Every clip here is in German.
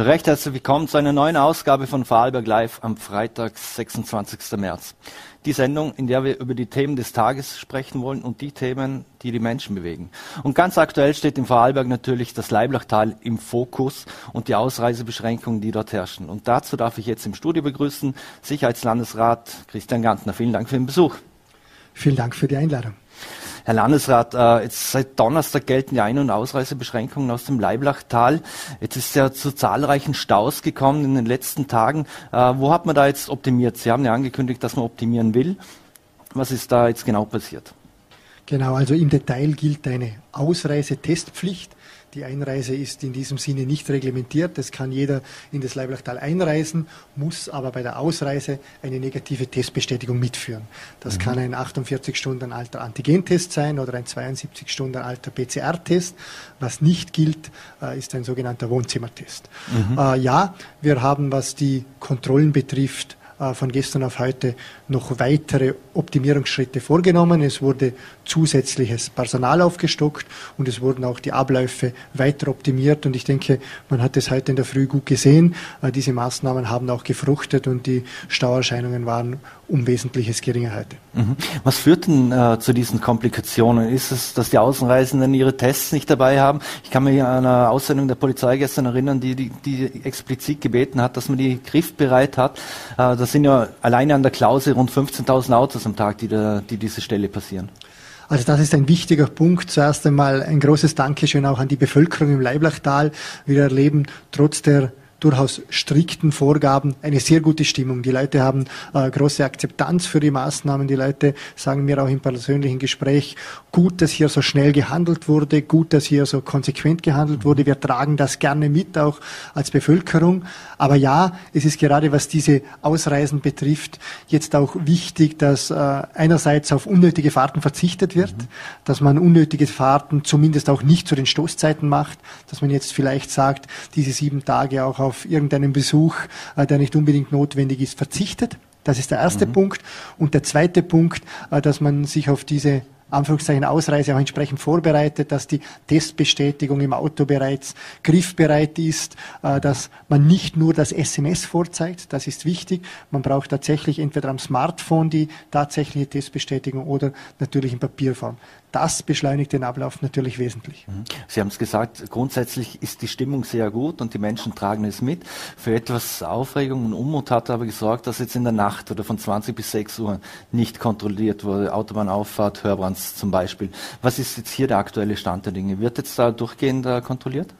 Recht herzlich willkommen zu einer neuen Ausgabe von Vorarlberg Live am Freitag, 26. März. Die Sendung, in der wir über die Themen des Tages sprechen wollen und die Themen, die die Menschen bewegen. Und ganz aktuell steht im Vorarlberg natürlich das Leiblachtal im Fokus und die Ausreisebeschränkungen, die dort herrschen. Und dazu darf ich jetzt im Studio begrüßen Sicherheitslandesrat Christian Gantner. Vielen Dank für den Besuch. Vielen Dank für die Einladung. Herr Landesrat, äh, jetzt seit Donnerstag gelten die Ein- und Ausreisebeschränkungen aus dem Leiblachtal. Jetzt ist ja zu zahlreichen Staus gekommen in den letzten Tagen. Äh, wo hat man da jetzt optimiert? Sie haben ja angekündigt, dass man optimieren will. Was ist da jetzt genau passiert? Genau, also im Detail gilt eine Ausreisetestpflicht. Die Einreise ist in diesem Sinne nicht reglementiert. Es kann jeder in das Leiblachtal einreisen, muss aber bei der Ausreise eine negative Testbestätigung mitführen. Das mhm. kann ein 48 Stunden alter Antigentest sein oder ein 72 Stunden alter PCR-Test. Was nicht gilt, äh, ist ein sogenannter Wohnzimmertest. Mhm. Äh, ja, wir haben, was die Kontrollen betrifft, von gestern auf heute noch weitere Optimierungsschritte vorgenommen. Es wurde zusätzliches Personal aufgestockt und es wurden auch die Abläufe weiter optimiert. Und ich denke, man hat es heute in der Früh gut gesehen. Äh, diese Maßnahmen haben auch gefruchtet und die Stauerscheinungen waren um Wesentliches geringer heute. Mhm. Was führt denn äh, zu diesen Komplikationen? Ist es, dass die Außenreisenden ihre Tests nicht dabei haben? Ich kann mich an eine Aussendung der Polizei gestern erinnern, die, die, die explizit gebeten hat, dass man die griffbereit hat. Äh, sind ja alleine an der Klause rund 15.000 Autos am Tag, die, da, die diese Stelle passieren. Also das ist ein wichtiger Punkt. Zuerst einmal ein großes Dankeschön auch an die Bevölkerung im Leiblachtal. Wir erleben trotz der durchaus strikten Vorgaben eine sehr gute Stimmung. Die Leute haben äh, große Akzeptanz für die Maßnahmen. Die Leute sagen mir auch im persönlichen Gespräch, gut, dass hier so schnell gehandelt wurde, gut, dass hier so konsequent gehandelt wurde. Wir tragen das gerne mit, auch als Bevölkerung. Aber ja, es ist gerade was diese Ausreisen betrifft, jetzt auch wichtig, dass äh, einerseits auf unnötige Fahrten verzichtet wird, mhm. dass man unnötige Fahrten zumindest auch nicht zu den Stoßzeiten macht, dass man jetzt vielleicht sagt, diese sieben Tage auch auf auf irgendeinen Besuch, äh, der nicht unbedingt notwendig ist, verzichtet. Das ist der erste mhm. Punkt. Und der zweite Punkt, äh, dass man sich auf diese Anführungszeichen Ausreise auch entsprechend vorbereitet, dass die Testbestätigung im Auto bereits griffbereit ist, äh, dass man nicht nur das SMS vorzeigt, das ist wichtig. Man braucht tatsächlich entweder am Smartphone die tatsächliche Testbestätigung oder natürlich in Papierform. Das beschleunigt den Ablauf natürlich wesentlich. Mhm. Sie haben es gesagt, grundsätzlich ist die Stimmung sehr gut und die Menschen tragen es mit. Für etwas Aufregung und Unmut hat aber gesorgt, dass jetzt in der Nacht oder von 20 bis 6 Uhr nicht kontrolliert wurde. Autobahnauffahrt, Hörbrands zum Beispiel. Was ist jetzt hier der aktuelle Stand der Dinge? Wird jetzt da durchgehend kontrolliert?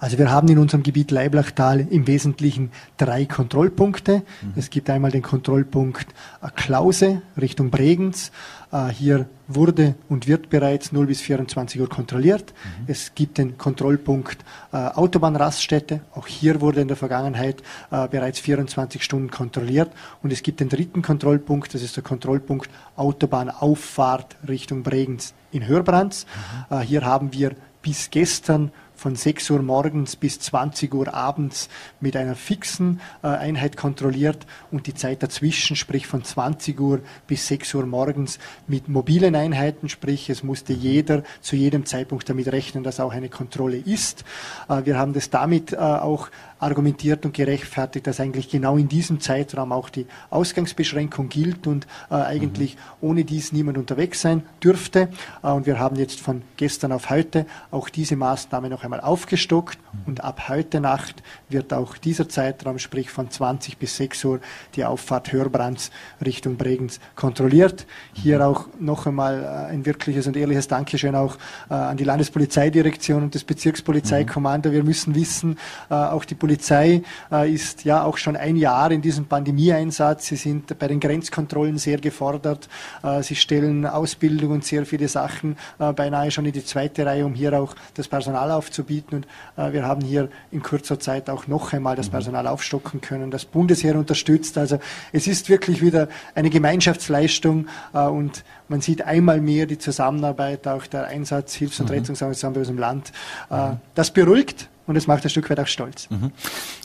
Also wir haben in unserem Gebiet Leiblachtal im Wesentlichen drei Kontrollpunkte. Mhm. Es gibt einmal den Kontrollpunkt Klause Richtung Bregenz. Äh, hier wurde und wird bereits 0 bis 24 Uhr kontrolliert. Mhm. Es gibt den Kontrollpunkt äh, Autobahnraststätte. Auch hier wurde in der Vergangenheit äh, bereits 24 Stunden kontrolliert. Und es gibt den dritten Kontrollpunkt, das ist der Kontrollpunkt Autobahnauffahrt Richtung Bregenz in Hörbrands. Mhm. Äh, hier haben wir bis gestern von 6 Uhr morgens bis 20 Uhr abends mit einer fixen äh, Einheit kontrolliert und die Zeit dazwischen, sprich von 20 Uhr bis 6 Uhr morgens mit mobilen Einheiten, sprich es musste jeder zu jedem Zeitpunkt damit rechnen, dass auch eine Kontrolle ist. Äh, wir haben das damit äh, auch argumentiert und gerechtfertigt, dass eigentlich genau in diesem Zeitraum auch die Ausgangsbeschränkung gilt und äh, eigentlich mhm. ohne dies niemand unterwegs sein dürfte. Äh, und wir haben jetzt von gestern auf heute auch diese Maßnahme noch einmal aufgestockt mhm. und ab heute Nacht wird auch dieser Zeitraum, sprich von 20 bis 6 Uhr, die Auffahrt Hörbrands Richtung Bregenz kontrolliert. Hier mhm. auch noch einmal äh, ein wirkliches und ehrliches Dankeschön auch äh, an die Landespolizeidirektion und das Bezirkspolizeikommando. Wir müssen wissen, äh, auch die Polizei Polizei äh, ist ja auch schon ein Jahr in diesem Pandemieeinsatz. Sie sind bei den Grenzkontrollen sehr gefordert. Äh, sie stellen Ausbildung und sehr viele Sachen äh, beinahe schon in die zweite Reihe, um hier auch das Personal aufzubieten. Und wir haben hier in kurzer Zeit auch noch einmal das mhm. Personal aufstocken können, das Bundesheer unterstützt. Also es ist wirklich wieder eine Gemeinschaftsleistung und man sieht einmal mehr die Zusammenarbeit, auch der Einsatz Hilfs- und mhm. Rettungsorganisationen bei unserem Land. Äh, das beruhigt und es macht ein Stück weit auch stolz. Mhm.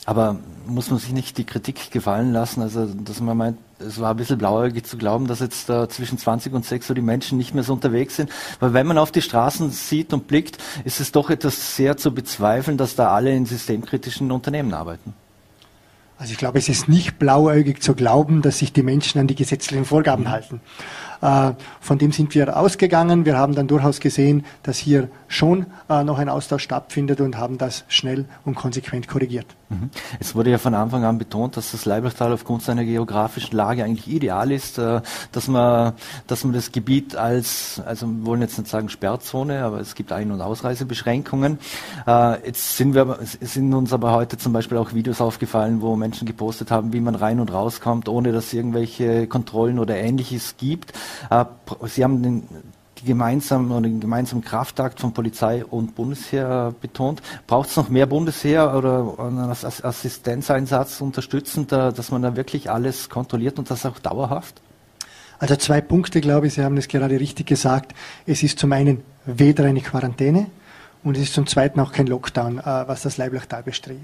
Aber muss man sich nicht die Kritik gefallen lassen, also dass man meint, es war ein bisschen blauäugig zu glauben, dass jetzt äh, zwischen 20 und 6 Uhr die Menschen nicht mehr so unterwegs sind. Weil wenn man auf die Straßen sieht und blickt, ist es doch etwas sehr zu bezweifeln, dass da alle in systemkritischen Unternehmen arbeiten. Also ich glaube, es ist nicht blauäugig zu glauben, dass sich die Menschen an die gesetzlichen Vorgaben mhm. halten. Äh, von dem sind wir ausgegangen. Wir haben dann durchaus gesehen, dass hier schon äh, noch ein Austausch stattfindet und haben das schnell und konsequent korrigiert. Mhm. Es wurde ja von Anfang an betont, dass das Leiblachtal aufgrund seiner geografischen Lage eigentlich ideal ist, äh, dass man, dass man das Gebiet als, also wir wollen jetzt nicht sagen Sperrzone, aber es gibt Ein- und Ausreisebeschränkungen. Jetzt sind wir, sind uns aber heute zum Beispiel auch Videos aufgefallen, wo Menschen gepostet haben, wie man rein und rauskommt, ohne dass es irgendwelche Kontrollen oder ähnliches gibt. Äh, Sie haben den, die gemeinsamen oder den gemeinsamen Kraftakt von Polizei und Bundesheer betont. Braucht es noch mehr Bundesheer oder einen Assistenzeinsatz unterstützend, dass man da wirklich alles kontrolliert und das auch dauerhaft? Also zwei Punkte, glaube ich, Sie haben es gerade richtig gesagt. Es ist zum einen weder eine Quarantäne, und es ist zum Zweiten auch kein Lockdown, äh, was das Leiblachtal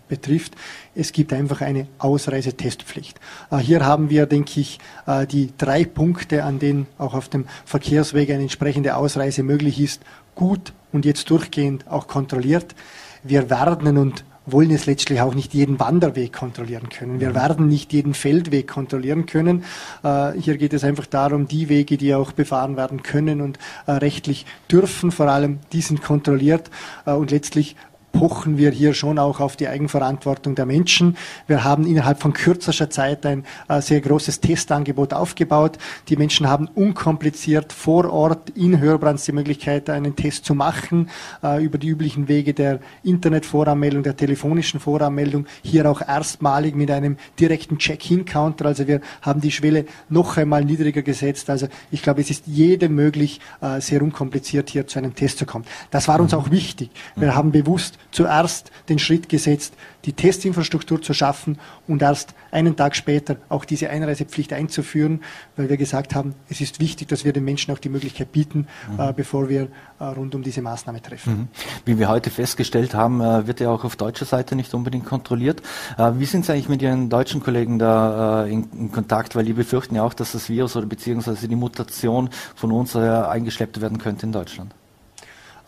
betrifft. Es gibt einfach eine Ausreisetestpflicht. Äh, hier haben wir, denke ich, äh, die drei Punkte, an denen auch auf dem Verkehrsweg eine entsprechende Ausreise möglich ist, gut und jetzt durchgehend auch kontrolliert. Wir werden und wollen es letztlich auch nicht jeden Wanderweg kontrollieren können. Wir werden nicht jeden Feldweg kontrollieren können. Äh, hier geht es einfach darum, die Wege, die auch befahren werden können und äh, rechtlich dürfen, vor allem, die sind kontrolliert äh, und letztlich pochen wir hier schon auch auf die Eigenverantwortung der Menschen. Wir haben innerhalb von kürzester Zeit ein äh, sehr großes Testangebot aufgebaut. Die Menschen haben unkompliziert vor Ort in Hörbrands die Möglichkeit, einen Test zu machen, äh, über die üblichen Wege der Internetvoranmeldung, der telefonischen Voranmeldung, hier auch erstmalig mit einem direkten Check-in-Counter. Also wir haben die Schwelle noch einmal niedriger gesetzt. Also ich glaube, es ist jedem möglich, äh, sehr unkompliziert hier zu einem Test zu kommen. Das war uns auch wichtig. Wir haben bewusst zuerst den Schritt gesetzt, die Testinfrastruktur zu schaffen und erst einen Tag später auch diese Einreisepflicht einzuführen, weil wir gesagt haben, es ist wichtig, dass wir den Menschen auch die Möglichkeit bieten, mhm. äh, bevor wir äh, rund um diese Maßnahme treffen. Mhm. Wie wir heute festgestellt haben, äh, wird ja auch auf deutscher Seite nicht unbedingt kontrolliert. Äh, wie sind Sie eigentlich mit Ihren deutschen Kollegen da äh, in, in, Kontakt? Weil die befürchten ja auch, dass das Virus oder beziehungsweise die Mutation von uns äh, eingeschleppt werden könnte in Deutschland.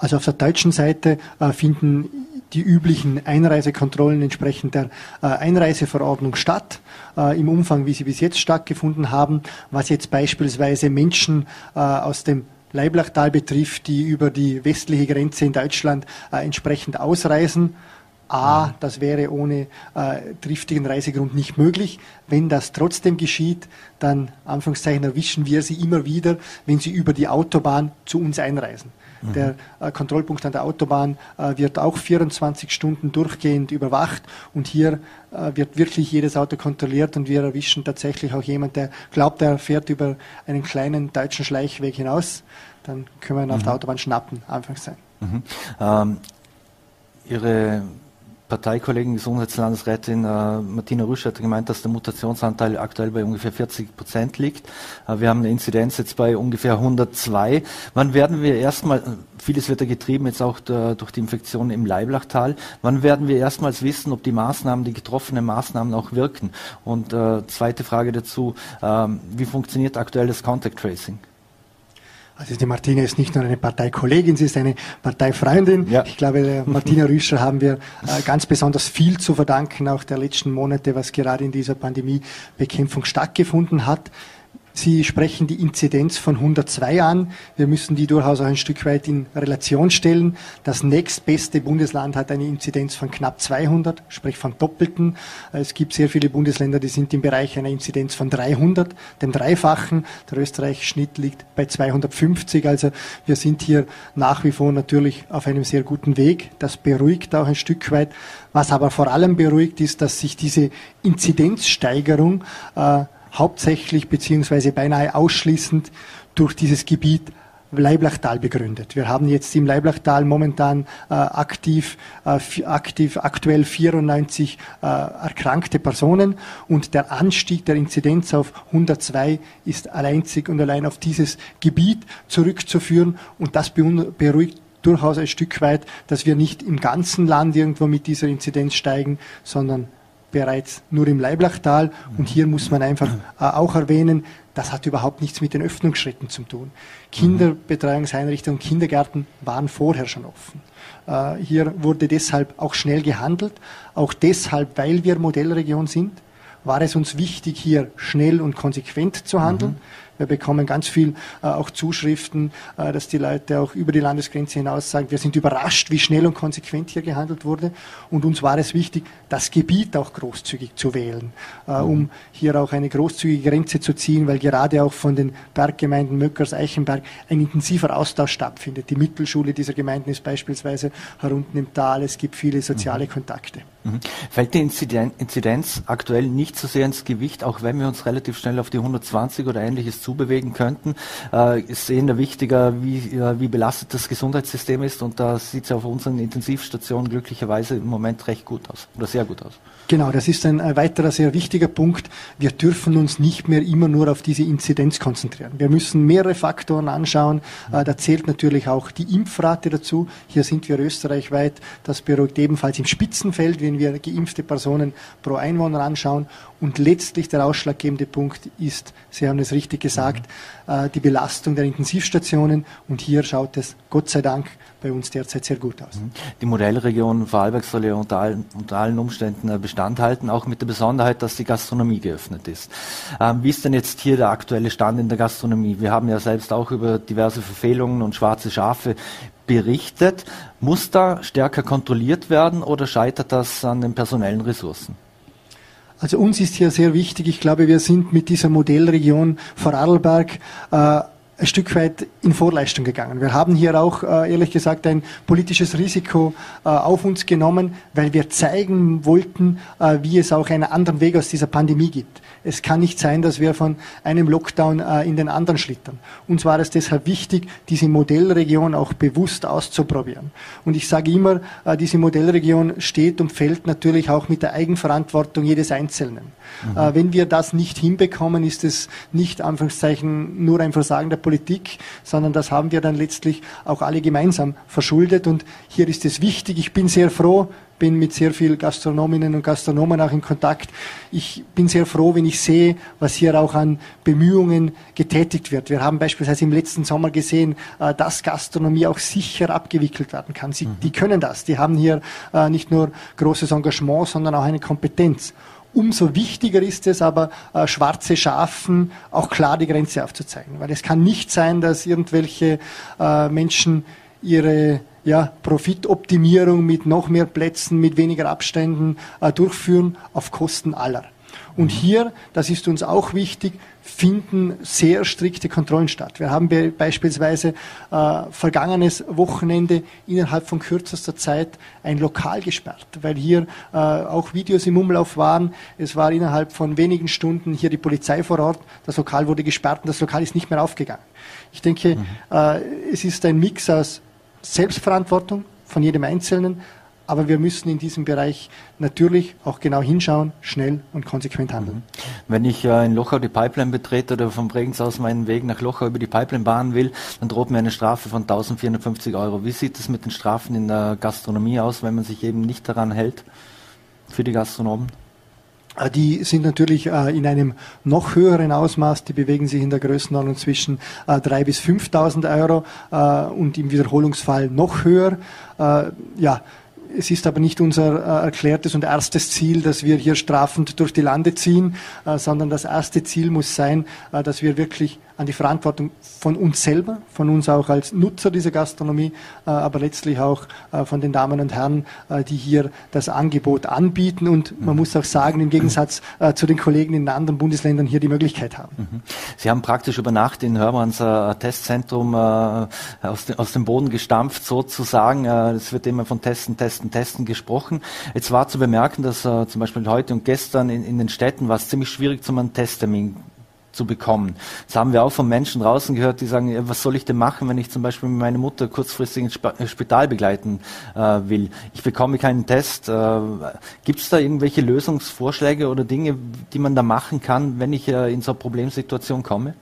Also auf der deutschen Seite äh, finden die üblichen Einreisekontrollen entsprechend der äh, Einreiseverordnung statt, äh, im Umfang, wie sie bis jetzt stattgefunden haben. Was jetzt beispielsweise Menschen aus dem Leiblachtal betrifft, die über die westliche Grenze in Deutschland entsprechend ausreisen. A, das wäre ohne triftigen Reisegrund nicht möglich. Wenn das trotzdem geschieht, dann Anführungszeichen erwischen wir sie immer wieder, wenn sie über die Autobahn zu uns einreisen. Mhm. Der äh, Kontrollpunkt an der Autobahn äh, wird auch 24 Stunden durchgehend überwacht und hier äh, wird wirklich jedes Auto kontrolliert und wir erwischen tatsächlich auch jemand, der glaubt, er fährt über einen kleinen deutschen Schleichweg hinaus. Dann können wir ihn mhm. auf der Autobahn schnappen, anfangs sein. Mhm. Ähm, Ihre Parteikollegin, Gesundheitslandesrätin äh, Martina Rüsch hat gemeint, dass der Mutationsanteil aktuell bei ungefähr 40 Prozent liegt. Äh, wir haben eine Inzidenz jetzt bei ungefähr 102. Wann werden wir erstmal, vieles wird ja getrieben jetzt auch der, durch die Infektion im Leiblachtal, wann werden wir erstmals wissen, ob die Maßnahmen, die getroffenen Maßnahmen auch wirken? Und äh, zweite Frage dazu, ähm, wie funktioniert aktuell das Contact Tracing? Also die Martina ist nicht nur eine Parteikollegin, sie ist eine Parteifreundin. Ja. Ich glaube, Martina Rüscher haben wir äh, ganz besonders viel zu verdanken, auch der letzten Monate, was gerade in dieser Pandemiebekämpfung stattgefunden hat. Sie sprechen die Inzidenz von 102 an. Wir müssen die durchaus auch ein Stück weit in Relation stellen. Das nächstbeste Bundesland hat eine Inzidenz von knapp 200, sprich von Doppelten. Es gibt sehr viele Bundesländer, die sind im Bereich einer Inzidenz von 300, dem Dreifachen. Der österreichische Schnitt liegt bei 250. Also wir sind hier nach wie vor natürlich auf einem sehr guten Weg. Das beruhigt auch ein Stück weit. Was aber vor allem beruhigt ist, dass sich diese Inzidenzsteigerung äh, hauptsächlich beziehungsweise beinahe ausschließend durch dieses Gebiet Leiblachtal begründet. Wir haben jetzt im Leiblachtal momentan äh, aktiv, äh, aktiv aktuell 94 äh, erkrankte Personen und der Anstieg der Inzidenz auf 102 ist alleinzig und allein auf dieses Gebiet zurückzuführen und das beruhigt durchaus ein Stück weit, dass wir nicht im ganzen Land irgendwo mit dieser Inzidenz steigen, sondern bereits nur im Leiblachtal. Und hier muss man einfach äh, auch erwähnen, das hat überhaupt nichts mit den Öffnungsschritten zu tun. Kinderbetreuungseinrichtungen, Kindergärten waren vorher schon offen. Äh, hier wurde deshalb auch schnell gehandelt, auch deshalb, weil wir Modellregion sind war es uns wichtig, hier schnell und konsequent zu handeln. Mhm. Wir bekommen ganz viel äh, auch Zuschriften, äh, dass die Leute auch über die Landesgrenze hinaus sagen, wir sind überrascht, wie schnell und konsequent hier gehandelt wurde. Und uns war es wichtig, das Gebiet auch großzügig zu wählen, äh, mhm. um hier auch eine großzügige Grenze zu ziehen, weil gerade auch von den Berggemeinden Möckers, Eichenberg ein intensiver Austausch stattfindet. Die Mittelschule dieser Gemeinden ist beispielsweise herunten im Tal. Es gibt viele soziale mhm. Kontakte. Mhm. Fällt die Inzidenz aktuell nicht so sehr ins Gewicht, auch wenn wir uns relativ schnell auf die 120 oder ähnliches zubewegen könnten? Äh, ist eher wichtiger, wie, wie belastet das Gesundheitssystem ist und da sieht es auf unseren Intensivstationen glücklicherweise im Moment recht gut aus oder sehr gut aus. Genau, das ist ein, weiterer sehr wichtiger Punkt. Wir dürfen uns nicht mehr immer nur auf diese Inzidenz konzentrieren. Wir müssen mehrere Faktoren anschauen. Äh, da zählt natürlich auch die Impfrate dazu. Hier sind wir österreichweit. Das beruhigt ebenfalls im Spitzenfeld, wenn wir geimpfte Personen pro Einwohner anschauen. Und letztlich der ausschlaggebende Punkt ist, Sie haben es richtig gesagt, äh, die Belastung der Intensivstationen. Und hier schaut es Gott sei Dank bei uns derzeit sehr gut aus. Mhm. Die Modellregion Vorarlberg soll ja unter allen, unter allen Umständen äh, Bestand halten, auch mit der Besonderheit, dass die Gastronomie geöffnet ist. Ähm, wie ist denn jetzt hier der aktuelle Stand in der Gastronomie? Wir haben ja selbst auch über diverse Verfehlungen und schwarze Schafe berichtet. Muss da stärker kontrolliert werden oder scheitert das an den personellen Ressourcen? Also uns ist hier sehr wichtig, ich glaube, wir sind mit dieser Modellregion Vorarlberg äh, ein Stück weit in Vorleistung gegangen. Wir haben hier auch, äh, ehrlich gesagt, ein politisches Risiko äh, auf uns genommen, weil wir zeigen wollten, äh, wie es auch einen anderen Weg aus dieser Pandemie gibt. Es kann nicht sein, dass wir von einem Lockdown in den anderen schlittern. Uns war es deshalb wichtig, diese Modellregion auch bewusst auszuprobieren. Und ich sage immer, diese Modellregion steht und fällt natürlich auch mit der Eigenverantwortung jedes Einzelnen. Mhm. Wenn wir das nicht hinbekommen, ist es nicht Anführungszeichen nur ein Versagen der Politik, sondern das haben wir dann letztlich auch alle gemeinsam verschuldet. Und hier ist es wichtig. Ich bin sehr froh, bin mit sehr vielen Gastronominnen und Gastronomen auch in Kontakt. Ich bin sehr froh, wenn ich sehe, was hier auch an Bemühungen getätigt wird. Wir haben beispielsweise im letzten Sommer gesehen, äh, dass Gastronomie auch sicher abgewickelt werden kann. Sie, mhm. Die können das. Die haben hier äh, nicht nur großes Engagement, sondern auch eine Kompetenz. Umso wichtiger ist es aber, äh, schwarze Schafen auch klar die Grenze aufzuzeigen. Weil es kann nicht sein, dass irgendwelche äh, Menschen ihre ja, Profitoptimierung mit noch mehr Plätzen, mit weniger Abständen äh, durchführen auf Kosten aller. Und mhm. hier, das ist uns auch wichtig, finden sehr strikte Kontrollen statt. Wir haben be beispielsweise äh, vergangenes Wochenende innerhalb von kürzester Zeit ein Lokal gesperrt, weil hier äh, auch Videos im Umlauf waren. Es war innerhalb von wenigen Stunden hier die Polizei vor Ort. Das Lokal wurde gesperrt und das Lokal ist nicht mehr aufgegangen. Ich denke, mhm. äh, es ist ein Mix aus Selbstverantwortung von jedem Einzelnen, aber wir müssen in diesem Bereich natürlich auch genau hinschauen, schnell und konsequent handeln. Mhm. Wenn ich äh, in Lochau die Pipeline betrete oder vom Bregenz aus meinen Weg nach Lochau über die Pipeline bahnen will, dann droht mir eine Strafe von 1450 Euro. Wie sieht es mit den Strafen in der Gastronomie aus, wenn man sich eben nicht daran hält für die Gastronomen? Äh, die sind natürlich äh, in einem noch höheren Ausmaß, die bewegen sich in der Größenordnung zwischen äh, 3.000 bis 5.000 Euro äh, und im Wiederholungsfall noch höher. Äh, ja, es ist aber nicht unser äh, erklärtes und erstes Ziel, dass wir hier strafend durch die Lande ziehen, sondern das erste Ziel muss sein, dass wir wirklich an die Verantwortung von uns selber, von uns auch als Nutzer dieser Gastronomie, äh, aber letztlich auch äh, von den Damen und Herren, äh, die hier das Angebot anbieten und man muss auch sagen, im Gegensatz zu den Kollegen in anderen Bundesländern hier die Möglichkeit haben. Mhm. Sie haben praktisch über Nacht in Hörmanns Testzentrum aus dem Boden gestampft sozusagen. Es wird immer von Testen, Testen, Testen gesprochen. Jetzt war zu bemerken, dass zum Beispiel heute und gestern in, in den Städten war es ziemlich schwierig, zum einen Testtermin zu bekommen. Das haben wir auch von Menschen draußen gehört, die sagen, was soll ich denn machen, wenn ich zum Beispiel meine Mutter kurzfristig ins äh, Spital begleiten äh, will? Ich bekomme keinen Test. Äh, Gibt es da irgendwelche Lösungsvorschläge oder Dinge, die man da machen kann, wenn ich äh, in so eine Problemsituation komme?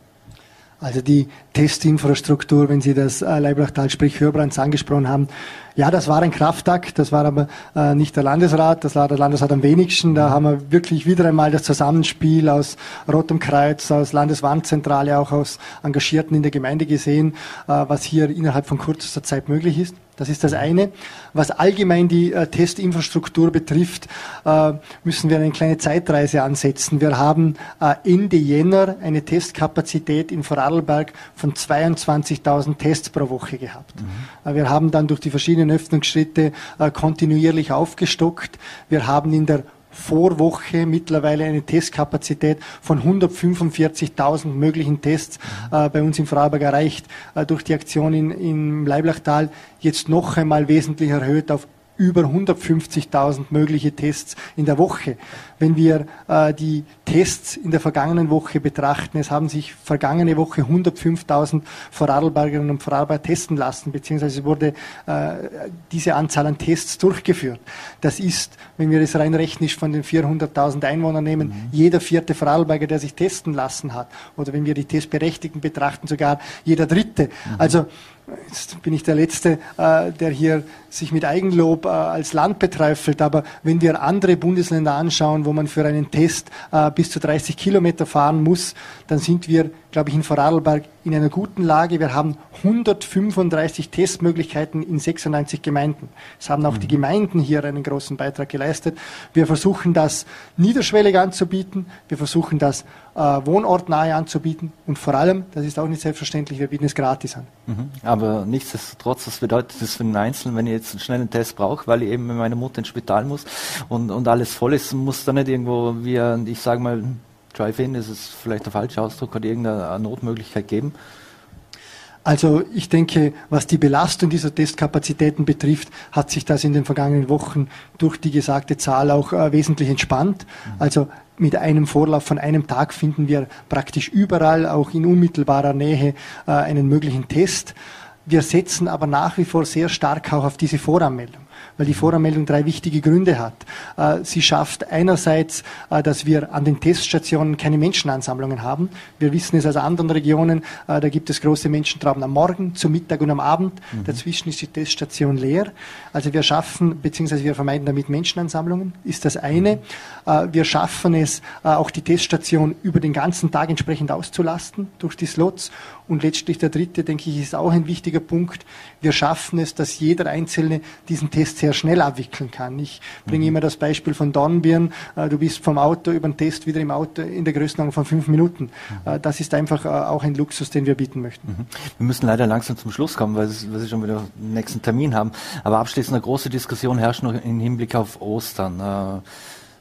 Also die Testinfrastruktur, wenn Sie das äh, Leiblachtal, sprich Hörbrands angesprochen haben, Ja, das war ein Kraftakt, das war aber äh, nicht der Landesrat, das war der Landesrat am wenigsten. Da haben wir wirklich wieder einmal das Zusammenspiel aus Rotem Kreuz, aus Landeswarnzentrale, auch aus Engagierten in der Gemeinde gesehen, äh, was hier innerhalb von kurzer Zeit möglich ist. Das ist das eine. Was allgemein die äh, Testinfrastruktur betrifft, äh, müssen wir eine kleine Zeitreise ansetzen. Wir haben äh, Ende Jänner eine Testkapazität in Vorarlberg von 22.000 Tests pro Woche gehabt. Mhm. Äh, wir haben dann durch die verschiedenen Öffnungsschritte äh, kontinuierlich aufgestockt. Wir haben in der Vorwoche mittlerweile eine Testkapazität von 145.000 möglichen Tests äh, bei uns im Vorarlberg erreicht, äh, durch die Aktion in, im Leiblachtal jetzt noch einmal wesentlich erhöht auf über 150.000 mögliche Tests in der Woche. Wenn wir äh, die Tests in der vergangenen Woche betrachten, es haben sich vergangene Woche 105.000 Vorarlbergerinnen und Vorarlberger testen lassen, beziehungsweise wurde äh, diese Anzahl an Tests durchgeführt. Das ist, wenn wir es rein rechnisch von den 400.000 Einwohnern nehmen, mhm. jeder vierte Vorarlberger, der sich testen lassen hat. Oder wenn wir die Testberechtigten betrachten, sogar jeder dritte. Mhm. Also jetzt bin ich der Letzte, äh, der hier sich mit Eigenlob äh, als Land betreifelt, aber wenn wir andere Bundesländer anschauen, wo man für einen Test äh, bis zu 30 Kilometer fahren muss, dann sind wir, glaube ich, in Vorarlberg in einer guten Lage. Wir haben 135 Testmöglichkeiten in 96 Gemeinden. Es haben auch mhm. die Gemeinden hier einen großen Beitrag geleistet. Wir versuchen das niederschwellig anzubieten. Wir versuchen das äh, wohnortnahe anzubieten und vor allem, das ist auch nicht selbstverständlich, wir bieten es gratis an. Mhm. Aber nichtsdestotrotz, was bedeutet das für den Einzelnen, wenn ich jetzt einen schnellen Test brauche, weil ich eben mit meiner Mutter ins Spital muss und, und alles voll ist, muss da nicht irgendwo, wie ich sage mal, Drive-In, ist es vielleicht der falsche Ausdruck, hat irgendeine Notmöglichkeit geben? Also ich denke, was die Belastung dieser Testkapazitäten betrifft, hat sich das in den vergangenen Wochen durch die gesagte Zahl auch äh, wesentlich entspannt. Mhm. Also mit einem Vorlauf von einem Tag finden wir praktisch überall, auch in unmittelbarer Nähe, äh, einen möglichen Test. Wir setzen aber nach wie vor sehr stark auch auf diese Voranmeldung weil die Voranmeldung drei wichtige Gründe hat. Äh, sie schafft einerseits, äh, dass wir an den Teststationen keine Menschenansammlungen haben. Wir wissen es aus anderen Regionen, äh, da gibt es große Menschentrauben am Morgen, zum Mittag und am Abend. Mhm. Dazwischen ist die Teststation leer. Also wir schaffen, beziehungsweise wir vermeiden damit Menschenansammlungen, ist das eine. Mhm. Wir schaffen es, auch die Teststation über den ganzen Tag entsprechend auszulasten durch die Slots. Und letztlich der dritte, denke ich, ist auch ein wichtiger Punkt. Wir schaffen es, dass jeder Einzelne diesen Test sehr schnell abwickeln kann. Ich bringe mhm. immer das Beispiel von Dornbirn. Äh, du bist vom Auto über den Test wieder im Auto in der Größenordnung von fünf Minuten. Mhm. Äh, das ist einfach äh, auch ein Luxus, den wir bieten möchten. Mhm. Wir müssen leider langsam zum Schluss kommen, weil, wir schon wieder einen nächsten Termin haben. Aber abschließend eine große Diskussion herrscht noch im Hinblick auf Ostern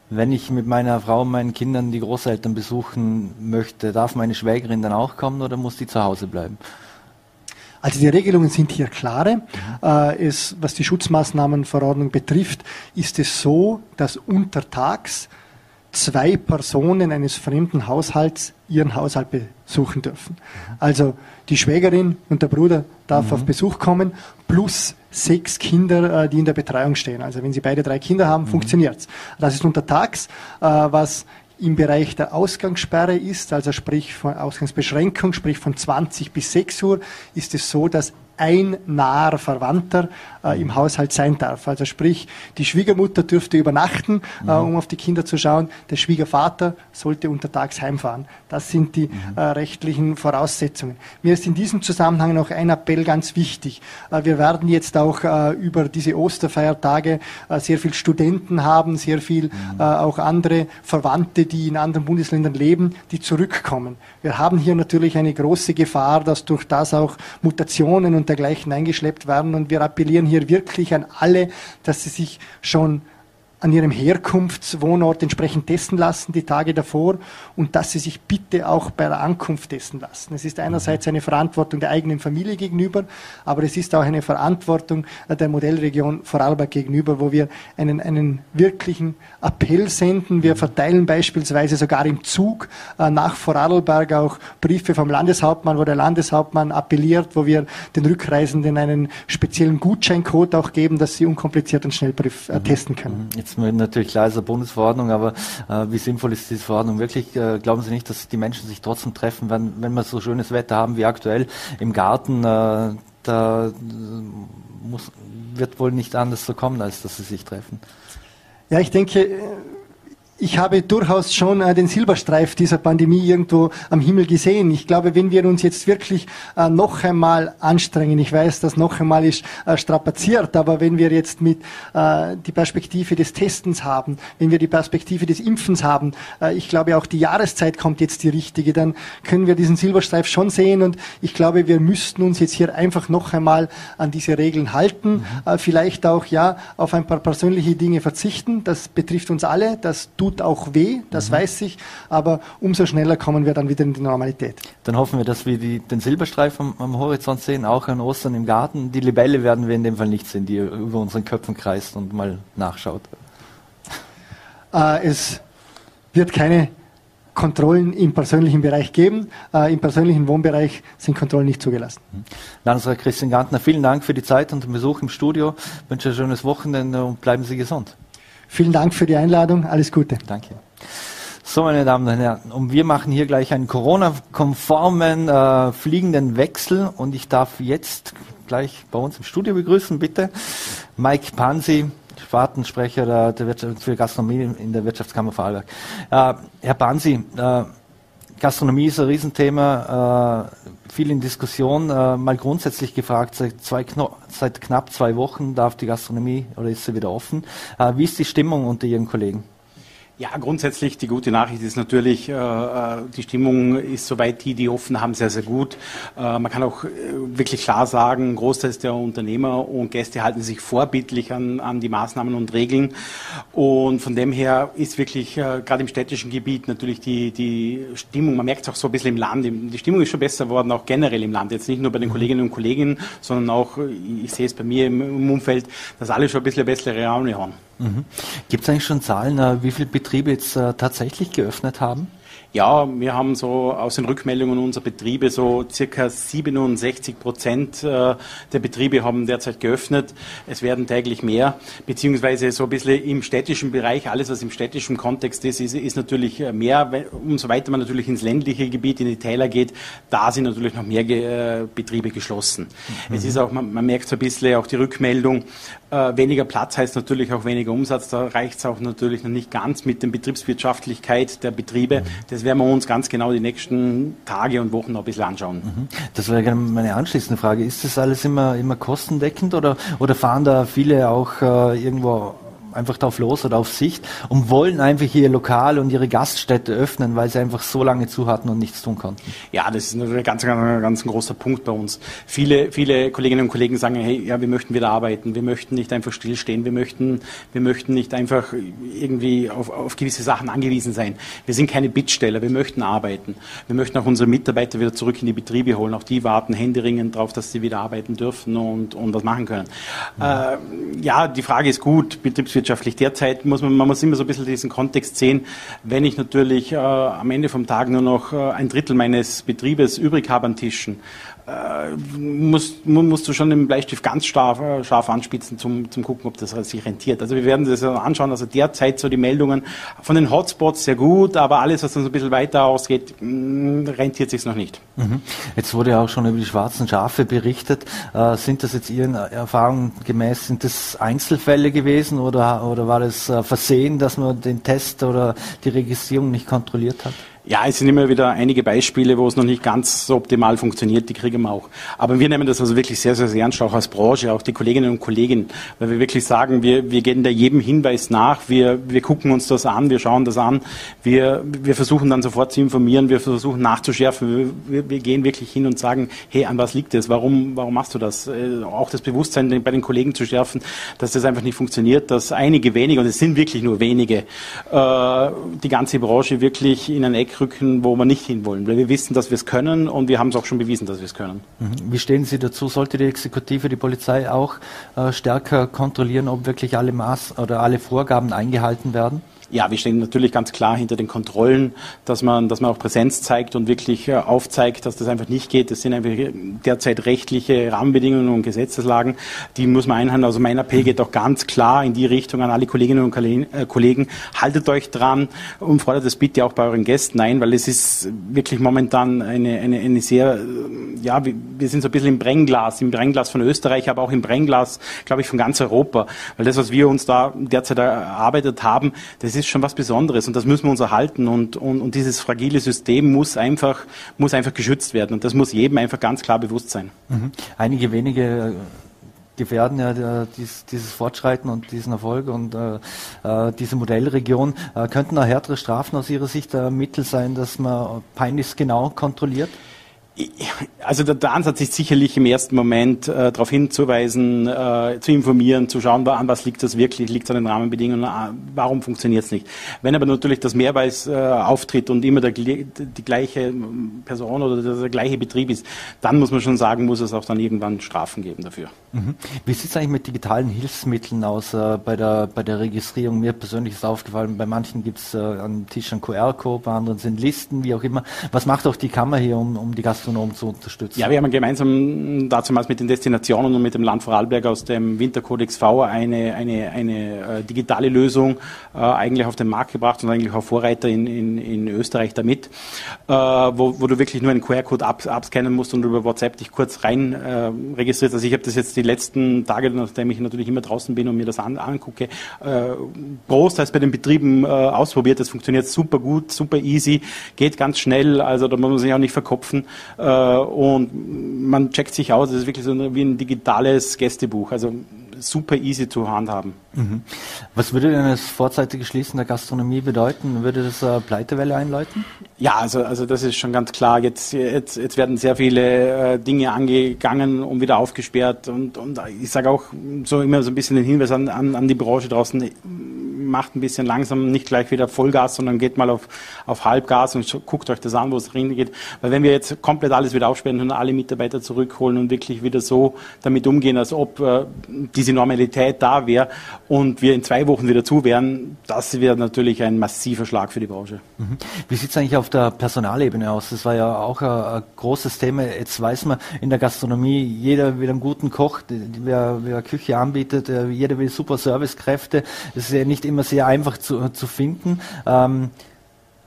wenn ich mit meiner Frau und meinen Kindern die Großeltern besuchen möchte, darf meine Schwägerin dann auch kommen oder muss die zu Hause bleiben? Also die Regelungen sind hier klare. Äh, es, was die Schutzmaßnahmenverordnung betrifft, ist es so, dass untertags zwei Personen eines fremden Haushalts ihren Haushalt besuchen dürfen. Also die Schwägerin und der Bruder darf mhm. auf Besuch kommen, plus sechs Kinder, äh, die in der Betreuung stehen. Also wenn Sie beide drei Kinder haben, mhm. funktioniert's. Das ist untertags, äh, was im Bereich der Ausgangssperre ist, also sprich von Ausgangsbeschränkung, sprich von 20 bis 6 Uhr, ist es so, dass ein naher Verwandter äh, im Haushalt sein darf. Also sprich, die Schwiegermutter dürfte übernachten, äh, mhm. um auf die Kinder zu schauen. Der Schwiegervater sollte untertags heimfahren. Das sind die mhm. äh, rechtlichen Voraussetzungen. Mir ist in diesem Zusammenhang noch ein Appell ganz wichtig. Äh, wir werden jetzt auch äh, über diese Osterfeiertage äh, sehr viel Studenten haben, sehr viel mhm. auch andere Verwandte, die in anderen Bundesländern leben, die zurückkommen. Wir haben hier natürlich eine große Gefahr, dass durch das auch Mutationen und dergleichen eingeschleppt werden. Und wir appellieren hier wirklich an alle, dass sie sich schon an ihrem Herkunftswohnort entsprechend testen lassen, die Tage davor, und dass sie sich bitte auch bei der Ankunft testen lassen. Es ist einerseits eine Verantwortung der eigenen Familie gegenüber, aber es ist auch eine Verantwortung der Modellregion Vorarlberg gegenüber, wo wir einen, einen wirklichen Appell senden. Wir verteilen beispielsweise sogar im Zug äh, nach Vorarlberg auch Briefe vom Landeshauptmann, wo der Landeshauptmann appelliert, wo wir den Rückreisenden einen speziellen Gutscheincode auch geben, dass sie unkompliziert und schnell äh, testen können. Jetzt natürlich klar ist eine Bundesverordnung, aber äh, wie sinnvoll ist diese Verordnung wirklich? Äh, glauben Sie nicht, dass die Menschen sich trotzdem treffen, wenn, wenn wir so schönes Wetter haben wie aktuell im Garten? Äh, da muss, wird wohl nicht anders so kommen, als dass sie sich treffen. Ja, ich denke, ich habe durchaus schon äh, den Silberstreif dieser Pandemie irgendwo am Himmel gesehen. Ich glaube, wenn wir uns jetzt wirklich äh, noch einmal anstrengen, ich weiß, das noch einmal ist äh, strapaziert, aber wenn wir jetzt mit äh, die Perspektive des Testens haben, wenn wir die Perspektive des Impfens haben, äh, ich glaube auch die Jahreszeit kommt jetzt die richtige, dann können wir diesen Silberstreif schon sehen und ich glaube, wir müssten uns jetzt hier einfach noch einmal an diese Regeln halten, mhm. Äh, vielleicht auch ja auf ein paar persönliche Dinge verzichten. Das betrifft uns alle. Das tut tut auch weh, das mhm. weiß ich, aber umso schneller kommen wir dann wieder in die Normalität. Dann hoffen wir, dass wir die, den Silberstreif am, am, Horizont sehen, auch an Ostern im Garten. Die Libelle werden wir in dem Fall nicht sehen, die über unseren Köpfen kreist und mal nachschaut. Äh, es wird keine Kontrollen im persönlichen Bereich geben. Äh, Im persönlichen Wohnbereich sind Kontrollen nicht zugelassen. Mhm. Landesrat Christian Gantner, vielen Dank für die Zeit und den Besuch im Studio. Ich wünsche ein schönes Wochenende und bleiben Sie gesund. Vielen Dank für die Einladung. Alles Gute. Danke. So, meine Damen und Herren, und wir machen hier gleich einen Corona-konformen äh, fliegenden Wechsel und ich darf jetzt gleich bei uns im Studio begrüßen, bitte, Mike Pansi, Spartensprecher der, der Wirtschaft für Gastronomie in der Wirtschaftskammer Vorarlberg. Äh, Herr Pansi, äh, Gastronomie ist ein Riesenthema, äh, viel in Diskussion. Äh, mal grundsätzlich gefragt, seit, zwei, seit, knapp zwei Wochen darf die Gastronomie oder ist sie wieder offen. Äh, wie ist die Stimmung unter Ihren Kollegen? Ja, grundsätzlich die gute Nachricht ist natürlich, äh, äh, die Stimmung ist soweit die, die offen haben, sehr, sehr gut. Äh, man kann auch wirklich klar sagen, Großteil der Unternehmer und Gäste halten sich vorbildlich an, an die Maßnahmen und Regeln. Und von dem her ist wirklich gerade im städtischen Gebiet natürlich die, die Stimmung, man merkt es auch so ein bisschen im Land, die Stimmung ist schon besser geworden, auch generell im Land. Jetzt nicht nur bei den Kolleginnen und Kollegen, sondern auch, ich sehe es bei mir im, im Umfeld, dass alle schon ein bisschen bessere Laune haben. Mhm. Gibt es eigentlich schon Zahlen, äh, wie viele Betriebe jetzt äh, tatsächlich geöffnet haben? Ja, wir haben so aus den Rückmeldungen unserer Betriebe so circa 67 Prozent äh, der Betriebe haben derzeit geöffnet. Es werden täglich mehr, beziehungsweise so ein bisschen im städtischen Bereich, alles was im städtischen Kontext ist, ist, ist natürlich mehr. Umso weiter man natürlich ins ländliche Gebiet, in die Täler geht, da sind natürlich noch mehr äh, Betriebe geschlossen. Mhm. Es ist auch, man, man, merkt so ein bisschen auch die Rückmeldung, äh, weniger Platz heißt natürlich auch weniger Umsatz. Da reicht es auch natürlich noch nicht ganz mit der Betriebswirtschaftlichkeit der Betriebe. Mhm das werden wir uns ganz genau die nächsten Tage und Wochen noch ein bisschen anschauen. Mhm. Das wäre meine anschließende Frage. Ist das alles immer, immer kostendeckend oder, oder fahren da viele auch äh, irgendwo einfach drauf los oder auf Sicht und wollen einfach ihr Lokal und ihre Gaststätte öffnen, weil sie einfach so lange zu hatten und nichts tun konnten. Ja, das ist natürlich ein ganz, ganz, ganz großer Punkt bei uns. Viele, viele Kolleginnen und Kollegen sagen, hey, ja, wir möchten wieder arbeiten, wir möchten nicht einfach stillstehen, wir möchten, wir möchten nicht einfach irgendwie auf, auf gewisse Sachen angewiesen sein. Wir sind keine Bittsteller, wir möchten arbeiten. Wir möchten auch unsere Mitarbeiter wieder zurück in die Betriebe holen. Auch die warten händeringend darauf, dass sie wieder arbeiten dürfen und, und was machen können. Ja, mhm. äh, ja die Frage ist gut, Betriebswirtschaft betriebswirtschaftlich. Derzeit muss man, man muss immer so ein bisschen diesen Kontext sehen. Wenn ich natürlich äh, am Ende vom Tag nur noch äh, ein Drittel meines Betriebes übrig habe an Tischen, äh, musst, musst du schon den Bleistift ganz scharf, äh, scharf anspitzen, zum, zum gucken, ob das sich rentiert. Also wir werden das anschauen. Also derzeit so die Meldungen von den Hotspots sehr gut, aber alles, was dann so ein bisschen weiter ausgeht, mh, rentiert sich noch nicht. Mhm. Jetzt wurde ja auch schon über die schwarzen Schafe berichtet. Äh, sind das jetzt Ihren Erfahrungen gemäß, sind das Einzelfälle gewesen oder, oder war das äh, Versehen, dass man den Test oder die Registrierung nicht kontrolliert hat? Ja, es sind immer wieder einige Beispiele, wo es noch nicht ganz so optimal funktioniert, die kriegen wir auch. Aber wir nehmen das also wirklich sehr, sehr, sehr ernst, auch als Branche, auch die Kolleginnen und Kollegen, weil wir wirklich sagen, wir, wir gehen da jedem Hinweis nach, wir, wir gucken uns das an, wir schauen das an, wir, wir versuchen dann sofort zu informieren, wir versuchen nachzuschärfen, wir, wir gehen wirklich hin und sagen, hey, an was liegt es, warum, warum machst du das? Äh, auch das Bewusstsein bei den Kollegen zu schärfen, dass das einfach nicht funktioniert, dass einige wenige, und es sind wirklich nur wenige, äh, die ganze Branche wirklich in ein Eck rücken, wo wir nicht hinwollen. Weil wir wissen, dass wir es können und wir haben es auch schon bewiesen, dass wir es können. Mhm. Wie stehen Sie dazu? Sollte die Exekutive, die Polizei auch äh, stärker kontrollieren, ob wirklich alle Maß oder alle Vorgaben eingehalten werden? Ja, wir stehen natürlich ganz klar hinter den Kontrollen, dass man, dass man auch Präsenz zeigt und wirklich äh, aufzeigt, dass das einfach nicht geht. Das sind einfach derzeit rechtliche Rahmenbedingungen und Gesetzeslagen, die muss man einhalten. Also mein Appell geht auch ganz klar in die Richtung an alle Kolleginnen und äh, Kollegen. Haltet euch dran und fordert das bitte auch bei euren Gästen ein, weil es ist wirklich momentan eine, eine, eine sehr, äh, ja, wir sind so ein bisschen im Brennglas, im Brennglas von Österreich, aber auch im Brennglas, glaube ich, von ganz Europa. Weil das, was wir uns da derzeit erarbeitet haben, das ist ist schon was Besonderes und das müssen wir uns erhalten und, und, und dieses fragile System muss einfach, muss einfach geschützt werden und das muss jedem einfach ganz klar bewusst sein. Mhm. Einige wenige äh, gefährden ja dies, dieses Fortschreiten und diesen Erfolg und äh, äh, diese Modellregion. Äh, könnten da härtere Strafen aus Ihrer Sicht ein Mittel sein, dass man peinlichst genau kontrolliert? Also der, der, Ansatz ist sicherlich im ersten Moment äh, darauf hinzuweisen, äh, zu informieren, zu schauen, an was liegt das wirklich, liegt es an den Rahmenbedingungen, äh, warum funktioniert es nicht. Wenn aber natürlich das Mehrweis äh, auftritt und immer der, die gleiche Person oder der, der, gleiche Betrieb ist, dann muss man schon sagen, muss es auch dann irgendwann Strafen geben dafür. Mhm. Wie sieht es eigentlich mit digitalen Hilfsmitteln aus äh, bei, der, bei der Registrierung? Mir persönlich ist aufgefallen, bei manchen gibt es äh, am Tisch einen QR-Code, bei anderen sind Listen, wie auch immer. Was macht auch die Kammer hier, um, um die Gastronomie Gastronomen zu unterstützen? Ja, wir haben gemeinsam dazu mal mit den Destinationen und mit dem Land Vorarlberg aus dem Winterkodex V eine, eine, eine äh, digitale Lösung äh, eigentlich auf den Markt gebracht und eigentlich auch Vorreiter in, in, in Österreich damit, äh, wo, wo du wirklich nur einen QR-Code ab, abscannen musst und über WhatsApp dich kurz rein äh, registrierst. Also ich habe das jetzt die letzten Tage, nachdem ich natürlich immer draußen bin und mir das an, angucke, äh, großteils bei den Betrieben äh, ausprobiert. Das funktioniert super gut, super easy, geht ganz schnell, also da muss man sich auch nicht verkopfen. Äh, und man checkt sich aus. Es ist wirklich so wie ein digitales Gästebuch. Also super easy zu handhaben. Mhm. Was würde denn das vorzeitige Schließen der Gastronomie bedeuten? Würde das eine Pleitewelle einläuten? Ja, also, also das ist schon ganz klar. Jetzt, jetzt, jetzt werden sehr viele äh, Dinge angegangen und wieder aufgesperrt. Und, und ich sage auch so immer so ein bisschen den Hinweis an, an, an die Branche draußen macht ein bisschen langsam, nicht gleich wieder Vollgas, sondern geht mal auf, auf Halbgas und guckt euch das an, wo es reingeht. Weil wenn wir jetzt komplett alles wieder aufsperren und alle Mitarbeiter zurückholen und wirklich wieder so damit umgehen, als ob äh, diese Normalität da wäre und wir in zwei Wochen wieder zu wären, das wäre natürlich ein massiver Schlag für die Branche. Mhm. Wie sieht es eigentlich auf der Personalebene aus? Das war ja auch ein, ein, großes Thema. Jetzt weiß man in der Gastronomie, jeder will einen guten Koch, wer, wer Küche anbietet, jeder will super Servicekräfte. Es ist ja nicht immer sehr einfach zu, zu finden. Ähm,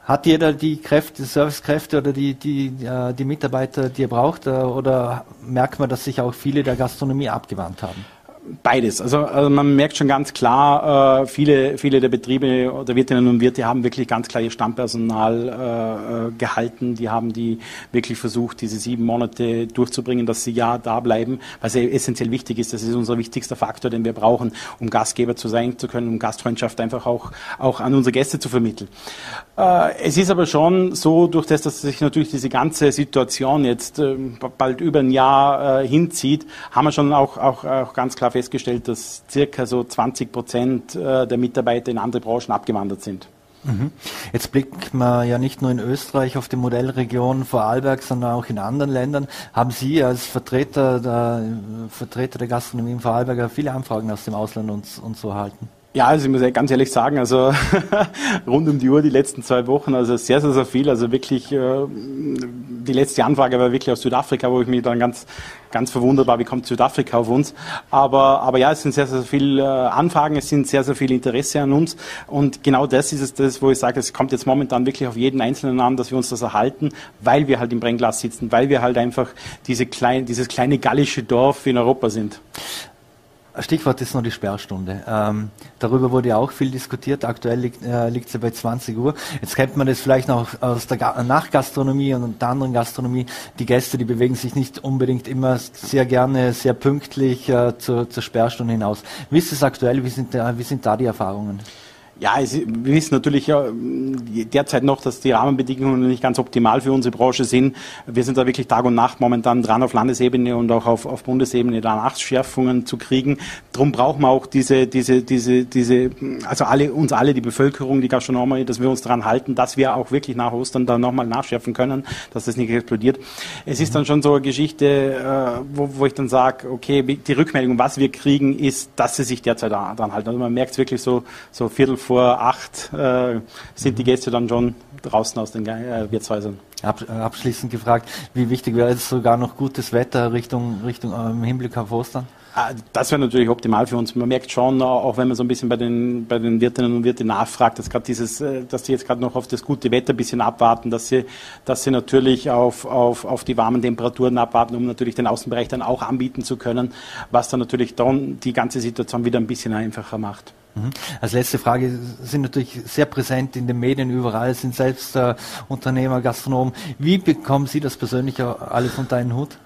hat jeder die Kräfte, Servicekräfte oder die, die, äh, die Mitarbeiter, die er braucht? Äh, oder merkt man, dass sich auch viele der Gastronomie abgewandt haben? Beides. Also, also, man merkt schon ganz klar, äh, viele, viele der Betriebe oder Wirtinnen und Wirte haben wirklich ganz klar ihr Stammpersonal äh, äh, gehalten. Die haben die wirklich versucht, diese sieben Monate durchzubringen, dass sie ja da bleiben, was essentiell wichtig ist. Das ist unser wichtigster Faktor, den wir brauchen, um Gastgeber zu sein zu können, um Gastfreundschaft einfach auch, auch an unsere Gäste zu vermitteln. Äh, es ist aber schon so, durch das, dass sich natürlich diese ganze Situation jetzt äh, bald über ein Jahr äh, hinzieht, haben wir schon auch, auch, auch ganz klar festgestellt, dass circa so 20 Prozent äh, der Mitarbeiter in andere Branchen abgewandert sind. Mhm. Jetzt blickt man ja nicht nur in Österreich auf die Modellregion Vorarlberg, sondern auch in anderen Ländern. Haben Sie als Vertreter der, Vertreter der Gastronomie in Vorarlberg viele Anfragen aus dem Ausland uns, uns so erhalten? Ja, also ich muss ganz ehrlich sagen, also rund um die Uhr die letzten zwei Wochen, also sehr, sehr, sehr viel. Also wirklich, äh, die letzte Anfrage war wirklich aus Südafrika, wo ich mich dann ganz, ganz verwundert war, wie kommt Südafrika auf uns. Aber, aber ja, es sind sehr, sehr viele äh, Anfragen, es sind sehr, sehr viel Interesse an uns. Und genau das ist es, das, wo ich sage, es kommt jetzt momentan wirklich auf jeden Einzelnen an, dass wir uns das erhalten, weil wir halt im Brennglas sitzen, weil wir halt einfach diese kleine, dieses kleine gallische Dorf in Europa sind. Stichwort ist noch die Sperrstunde. Ähm, darüber wurde ja auch viel diskutiert. Aktuell liegt, äh, liegt sie bei 20 Uhr. Jetzt kennt man das vielleicht noch aus der Ga Nachgastronomie und der anderen Gastronomie. Die Gäste, die bewegen sich nicht unbedingt immer sehr gerne, sehr pünktlich äh, zur, zur Sperrstunde hinaus. Wie ist es aktuell? Wie sind, äh, wie sind da die Erfahrungen? Ja, es, wir wissen natürlich ja derzeit noch, dass die Rahmenbedingungen nicht ganz optimal für unsere Branche sind. Wir sind da wirklich Tag und Nacht momentan dran, auf Landesebene und auch auf, auf Bundesebene da Nachschärfungen zu kriegen. Darum brauchen wir auch diese, diese, diese, diese, also alle, uns alle, die Bevölkerung, die Gastronomie, dass wir uns daran halten, dass wir auch wirklich nach Ostern da nochmal nachschärfen können, dass das nicht explodiert. Es ist dann schon so eine Geschichte, äh, wo, wo ich dann sage, okay, die Rückmeldung, was wir kriegen, ist, dass sie sich derzeit daran halten. Also man merkt es wirklich so, so Viertel vor acht äh, sind die Gäste dann schon draußen aus den äh, Wirtshäusern. Ab, abschließend gefragt, wie wichtig wäre es sogar noch gutes Wetter Richtung, Richtung äh, im Hinblick auf Ostern? Ah, das wäre natürlich optimal für uns. Man merkt schon, auch wenn man so ein bisschen bei den, bei den Wirtinnen und Wirten nachfragt, dass gerade dieses, äh, dass die jetzt gerade noch auf das gute Wetter ein bisschen abwarten, dass sie, dass sie natürlich auf, auf, auf die warmen Temperaturen abwarten, um natürlich den Außenbereich dann auch anbieten zu können, was dann natürlich dann die ganze Situation wieder ein bisschen einfacher macht. Mhm. Als letzte Frage sind natürlich sehr präsent in den Medien überall, sind selbst äh, Unternehmer, Gastronomen. Wie bekommen Sie das persönlich alles unter einen Hut?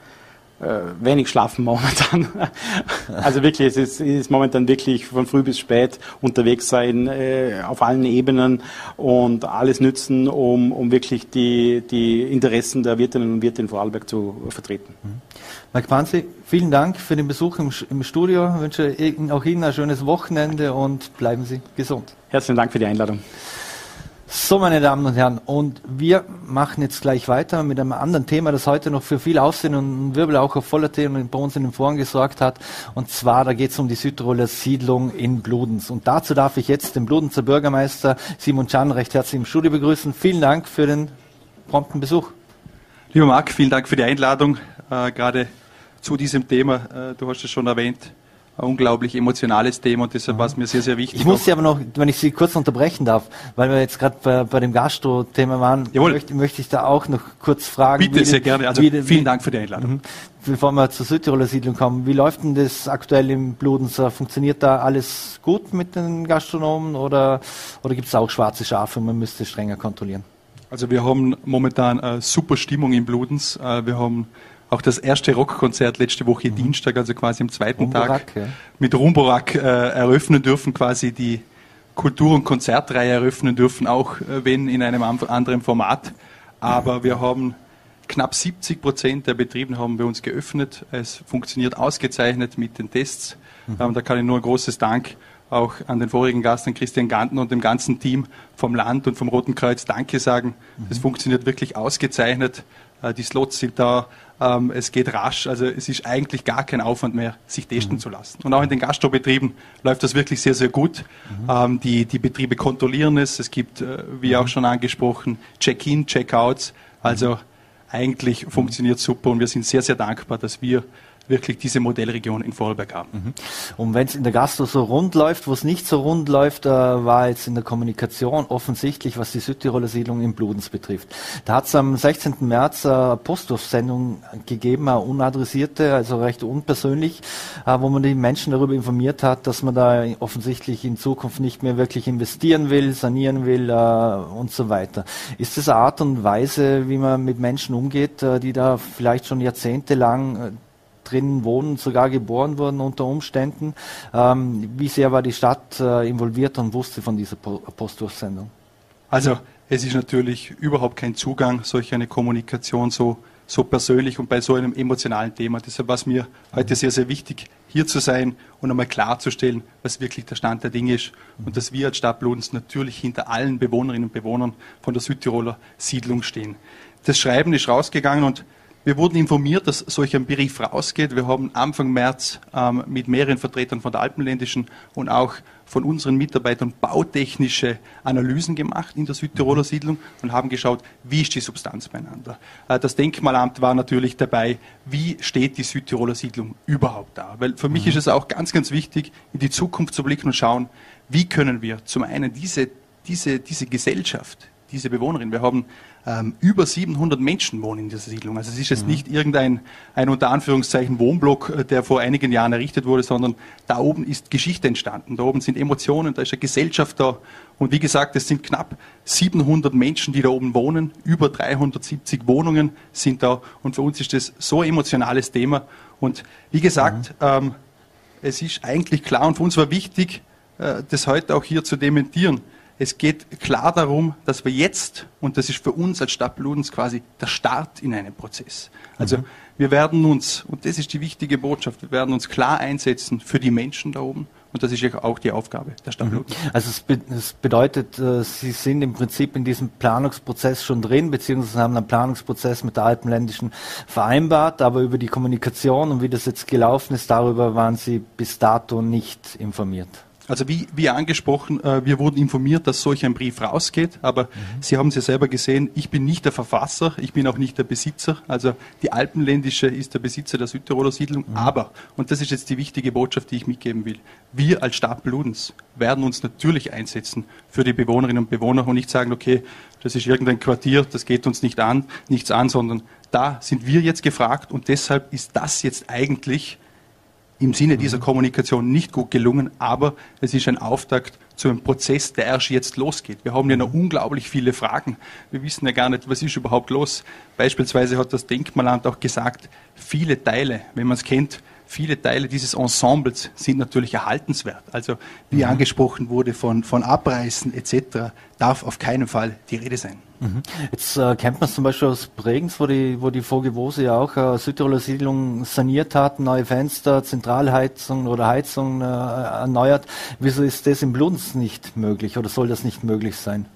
Äh, wenig schlafen momentan. also wirklich, es ist, ist, momentan wirklich von früh bis spät unterwegs sein äh, auf allen Ebenen und alles nützen, um, um wirklich die, die Interessen der Wirtinnen und Wirte in Vorarlberg zu vertreten. Mhm. Mike Panzi, vielen Dank für den Besuch im, im Studio. Ich wünsche auch Ihnen ein schönes Wochenende und bleiben Sie gesund. Herzlichen Dank für die Einladung. So, meine Damen und Herren, und wir machen jetzt gleich weiter mit einem anderen Thema, das heute noch für viel Aufsehen und Wirbel auch auf voller Themen bei uns in den Foren gesorgt hat. Und zwar, da geht es um die Südtiroler Siedlung in Bludenz. Und dazu darf ich jetzt den Bludenzer Bürgermeister Simon Can recht herzlich im Studio begrüßen. Vielen Dank für den prompten Besuch. Lieber Marc, vielen Dank für die Einladung, äh, gerade zu diesem Thema. Äh, du hast es schon erwähnt, ein unglaublich emotionales Thema und deshalb war es mir sehr, sehr wichtig. Ich muss Sie aber noch, wenn ich Sie kurz unterbrechen darf, weil wir jetzt gerade bei, bei, dem Gastro-Thema waren, möchte, möchte, ich da auch noch kurz fragen. Bitte, sehr gerne. Also wie, vielen Dank für die Einladung. Mhm. Bevor wir zur Südtiroler Siedlung kommen, wie läuft denn das aktuell im Bludenser? Funktioniert da alles gut mit den Gastronomen oder, oder gibt es auch schwarze Schafe und man müsste strenger kontrollieren? Also wir haben momentan eine super Stimmung im Bludens. Äh, wir haben auch das erste Rockkonzert letzte Woche mhm. Dienstag, also quasi am zweiten Rumborak, Tag, ja. mit Rumborak äh, eröffnen dürfen, quasi die Kultur- und Konzertreihe eröffnen dürfen, auch äh, wenn in einem anderen Format. Aber wir haben knapp 70 Prozent der Betriebe haben bei uns geöffnet. Es funktioniert ausgezeichnet mit den Tests. Mhm. Ähm, da kann ich nur ein großes Dank auch an den vorigen Gast, an Christian Ganten und dem ganzen Team vom Land und vom Roten Kreuz Danke sagen. Es mhm. funktioniert wirklich ausgezeichnet. Äh, die Slots sind da, ähm, es geht rasch, also es ist eigentlich gar kein Aufwand mehr, sich testen mhm. zu lassen. Und auch in den Gastrobetrieben läuft das wirklich sehr, sehr gut. Mhm. Ähm, die, die Betriebe kontrollieren es. Es gibt, äh, wie mhm. auch schon angesprochen, Check-in, Check-outs. Also mhm. eigentlich funktioniert super und wir sind sehr, sehr dankbar, dass wir wirklich diese Modellregion in Vorarlberg haben. Mhm. Und wenn es in der Gastro so rund läuft, wo es nicht so rund läuft, äh, war jetzt in der Kommunikation offensichtlich, was die Südtiroler Siedlung in Bludens betrifft. Da hat es am 16. März eine Postwurfsendung gegeben, eine unadressierte, also recht unpersönlich, äh, wo man die Menschen darüber informiert hat, dass man da offensichtlich in Zukunft nicht mehr wirklich investieren will, sanieren will äh, und so weiter. Ist das eine Art und Weise, wie man mit Menschen umgeht, äh, die da vielleicht schon jahrzehntelang äh, drin wohnen, sogar geboren wurden unter Umständen. Ähm, wie sehr war die Stadt äh, involviert und wusste von dieser Postdurchsendung? Also es ist natürlich überhaupt kein Zugang, solch eine Kommunikation so, so persönlich und bei so einem emotionalen Thema. Deshalb war es mir heute sehr, sehr wichtig, hier zu sein und einmal klarzustellen, was wirklich der Stand der Dinge ist und dass wir als Stadt Bludenz natürlich hinter allen Bewohnerinnen und Bewohnern von der Südtiroler Siedlung stehen. Das Schreiben ist rausgegangen und wir wurden informiert, dass solch ein Brief rausgeht. Wir haben Anfang März ähm, mit mehreren Vertretern von der Alpenländischen und auch von unseren Mitarbeitern bautechnische Analysen gemacht in der Südtiroler mhm. Siedlung und haben geschaut, wie ist die Substanz beieinander. Äh, das Denkmalamt war natürlich dabei, wie steht die Südtiroler Siedlung überhaupt da. Weil für mich mhm. ist es auch ganz, ganz wichtig, in die Zukunft zu blicken und schauen, wie können wir zum einen diese, diese, diese Gesellschaft, diese Bewohnerin, wir haben ähm, über 700 Menschen wohnen in dieser Siedlung. Also es ist jetzt mhm. nicht irgendein ein unter Anführungszeichen Wohnblock, äh, der vor einigen Jahren errichtet wurde, sondern da oben ist Geschichte entstanden. Da oben sind Emotionen, da ist eine Gesellschaft da. Und wie gesagt, es sind knapp 700 Menschen, die da oben wohnen. Über 370 Wohnungen sind da. Und für uns ist das so ein emotionales Thema. Und wie gesagt, mhm. ähm, es ist eigentlich klar und für uns war wichtig, äh, das heute auch hier zu dementieren es geht klar darum, dass wir jetzt, und das ist für uns als Stadt Bludenz quasi der Start in einem Prozess. Also mhm. wir werden uns, und das ist die wichtige Botschaft, wir werden uns klar einsetzen für die Menschen da oben. Und das ist ja auch die Aufgabe der Stadt mhm. Bludenz. Also es, be es, bedeutet, äh, Sie sind im Prinzip in diesem Planungsprozess schon drin, beziehungsweise haben einen Planungsprozess mit der Alpenländischen vereinbart, aber über die Kommunikation und wie das jetzt gelaufen ist, darüber waren Sie bis dato nicht informiert. Also wie, wie angesprochen, äh, wir wurden informiert, dass solch ein Brief rausgeht, aber mhm. Sie haben es ja selber gesehen, ich bin nicht der Verfasser, ich bin auch nicht der Besitzer. Also die Alpenländische ist der Besitzer der Südtiroler Siedlung, mhm. aber, und das ist jetzt die wichtige Botschaft, die ich mitgeben will, wir als Stadt Bludens werden uns natürlich einsetzen für die Bewohnerinnen und Bewohner und nicht sagen, okay, das ist irgendein Quartier, das geht uns nicht an, nichts an, sondern da sind wir jetzt gefragt und deshalb ist das jetzt eigentlich im Sinne dieser Kommunikation nicht gut gelungen, aber es ist ein Auftakt zu einem Prozess, der erst jetzt losgeht. Wir haben ja noch unglaublich viele Fragen. Wir wissen ja gar nicht, was ist überhaupt los. Beispielsweise hat das Denkmalamt auch gesagt, viele Teile, wenn man es kennt, viele Teile dieses Ensembles sind natürlich erhaltenswert. Also wie mhm. angesprochen wurde von, von Abreißen etc., darf auf keinen Fall die Rede sein. Mhm. Jetzt äh, kennt man es zum Beispiel aus Bregenz, wo die, wo die Vogewose ja auch äh, Südtiroler Siedlung saniert hat, neue Fenster, Zentralheizung oder Heizung äh, erneuert. Wieso ist das in Bludenz nicht möglich oder soll das nicht möglich sein?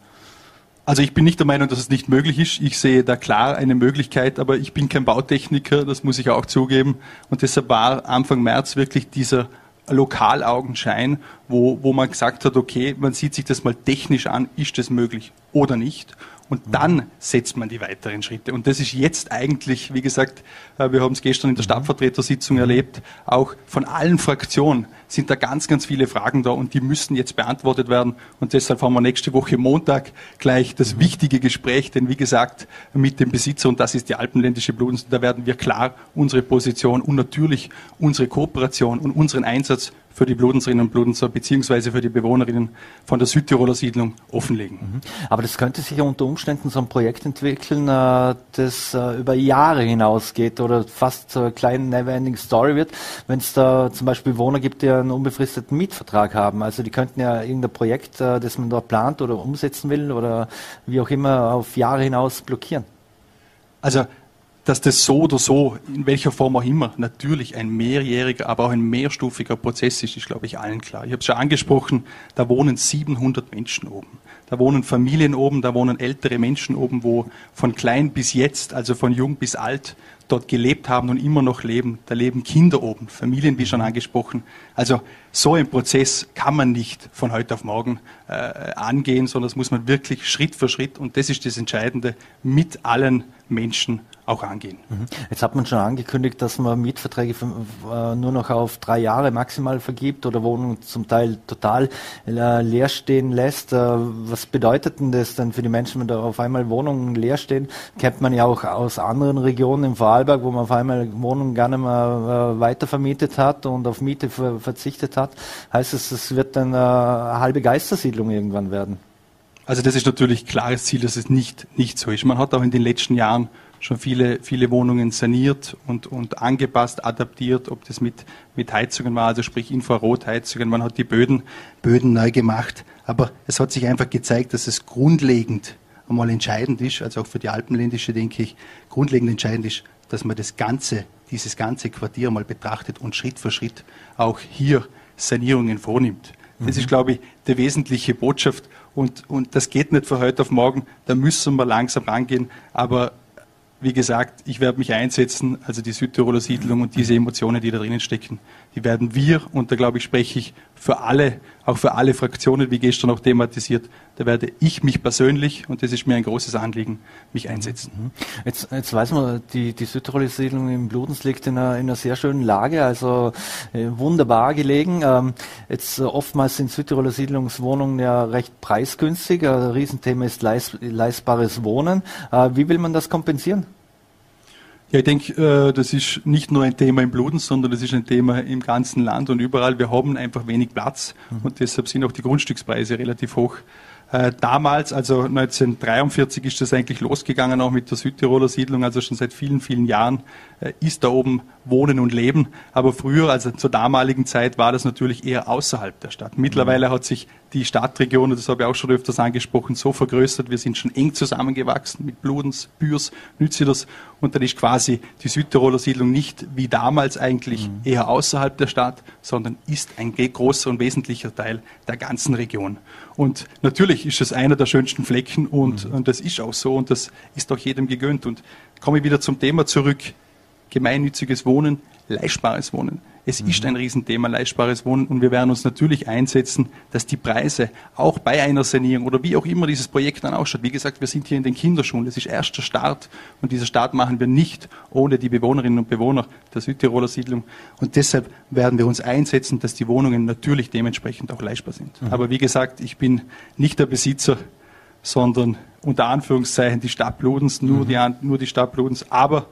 Also ich bin nicht der Meinung, dass es nicht möglich ist. Ich sehe da klar eine Möglichkeit, aber ich bin kein Bautechniker, das muss ich auch zugeben. Und deshalb war Anfang März wirklich dieser Lokalaugenschein, wo, wo man gesagt hat, okay, man sieht sich das mal technisch an, ist das möglich oder nicht. Und dann setzt man die weiteren Schritte. Und das ist jetzt eigentlich, wie gesagt, äh, wir haben es gestern in der Stadtvertretersitzung erlebt, auch von allen Fraktionen sind da ganz, ganz viele Fragen da und die müssen jetzt beantwortet werden. Und deshalb haben wir nächste Woche Montag gleich das wichtige Gespräch, denn wie gesagt, mit dem Besitzer, und das ist die alpenländische Blutens, da werden wir klar unsere Position und natürlich unsere Kooperation und unseren Einsatz für die Bludenserinnen und Bludenser beziehungsweise für die Bewohnerinnen von der Südtiroler Siedlung offenlegen. Mhm. Aber das könnte sich ja unter Umständen so ein Projekt entwickeln, äh, das äh, über Jahre hinausgeht oder fast so eine kleine Neverending Story wird, wenn es da zum Beispiel Bewohner gibt, die einen unbefristeten Mietvertrag haben. Also die könnten ja irgendein Projekt, äh, das man dort plant oder umsetzen will oder wie auch immer auf Jahre hinaus blockieren. Also dass das so oder so, in welcher Form auch immer, natürlich ein mehrjähriger, aber auch ein mehrstufiger Prozess ist, ist, glaube ich, allen klar. Ich habe es schon angesprochen, da wohnen 700 Menschen oben. Da wohnen Familien oben, da wohnen ältere Menschen oben, wo von klein bis jetzt, also von jung bis alt, dort gelebt haben und immer noch leben. Da leben Kinder oben, Familien, wie schon angesprochen. Also so ein Prozess kann man nicht von heute auf morgen äh, angehen, sondern das muss man wirklich Schritt für Schritt, und das ist das Entscheidende, mit allen Menschen auch angehen. Mhm. Jetzt hat man schon angekündigt, dass man Mietverträge äh, nur noch auf drei Jahre maximal vergibt oder Wohnungen zum Teil total äh, leer stehen lässt. Äh, was bedeutet denn das denn für die Menschen, wenn da auf einmal Wohnungen leer stehen? Kennt man ja auch aus anderen Regionen im Vorarlberg, wo man auf einmal Wohnungen gar nicht mehr weitervermietet hat und auf Miete verzichtet hat. Heißt es, es wird dann eine halbe Geistersiedlung irgendwann werden? Also das ist natürlich klares Ziel, dass es nicht, nicht so ist. Man hat auch in den letzten Jahren schon viele, viele Wohnungen saniert und, und angepasst, adaptiert, ob das mit, mit Heizungen war, also sprich Infrarotheizungen. Man hat die Böden, Böden neu gemacht. Aber es hat sich einfach gezeigt, dass es grundlegend einmal entscheidend ist, also auch für die Alpenländische, denke ich, grundlegend entscheidend ist, dass man das ganze, dieses ganze Quartier mal betrachtet und Schritt für Schritt auch hier Sanierungen vornimmt. Das mhm. ist, glaube ich, die wesentliche Botschaft. Und, und das geht nicht von heute auf morgen. Da müssen wir langsam rangehen. Aber wie gesagt, ich werde mich einsetzen, also die Südtiroler Siedlung und diese Emotionen, die da drinnen stecken, die werden wir, und da glaube ich, spreche ich für alle, auch für alle Fraktionen, wie gestern auch thematisiert, da werde ich mich persönlich, und das ist mir ein großes Anliegen, mich einsetzen. Mhm. Jetzt, jetzt weiß man, die, die Südtiroler Siedlung im Bludens liegt in einer, in einer sehr schönen Lage, also äh, wunderbar gelegen. Ähm, jetzt äh, oftmals sind Südtiroler Siedlungswohnungen ja recht preisgünstig. Ein Riesenthema ist leist, leistbares Wohnen. Äh, wie will man das kompensieren? Ja, ich denke, äh, das ist nicht nur ein Thema im Bluden, sondern das ist ein Thema im ganzen Land und überall. Wir haben einfach wenig Platz mhm. und deshalb sind auch die Grundstückspreise relativ hoch. Äh, damals, also 1943 ist das eigentlich losgegangen, auch mit der Südtiroler Siedlung, also schon seit vielen, vielen Jahren äh, ist da oben Wohnen und Leben. Aber früher, also zur damaligen Zeit, war das natürlich eher außerhalb der Stadt. Mittlerweile mhm. hat sich die Stadtregion, das habe ich auch schon öfters angesprochen, so vergrößert. Wir sind schon eng zusammengewachsen mit Bludens, Bürs, Nütziders. Und dann ist quasi die Südtiroler Siedlung nicht wie damals eigentlich mhm. eher außerhalb der Stadt, sondern ist ein großer und wesentlicher Teil der ganzen Region. Und natürlich ist es einer der schönsten Flecken und, mhm. und das ist auch so und das ist auch jedem gegönnt. Und komme ich wieder zum Thema zurück. Gemeinnütziges Wohnen, leistbares Wohnen. Es mhm. ist ein Riesenthema, leistbares Wohnen. Und wir werden uns natürlich einsetzen, dass die Preise auch bei einer Sanierung oder wie auch immer dieses Projekt dann ausschaut. Wie gesagt, wir sind hier in den Kinderschuhen. Das ist erster Start. Und dieser Start machen wir nicht ohne die Bewohnerinnen und Bewohner der Südtiroler Siedlung. Und deshalb werden wir uns einsetzen, dass die Wohnungen natürlich dementsprechend auch leistbar sind. Mhm. Aber wie gesagt, ich bin nicht der Besitzer, sondern unter Anführungszeichen die Stadt Bludens, nur, mhm. die, nur die Stadt Bludens. Aber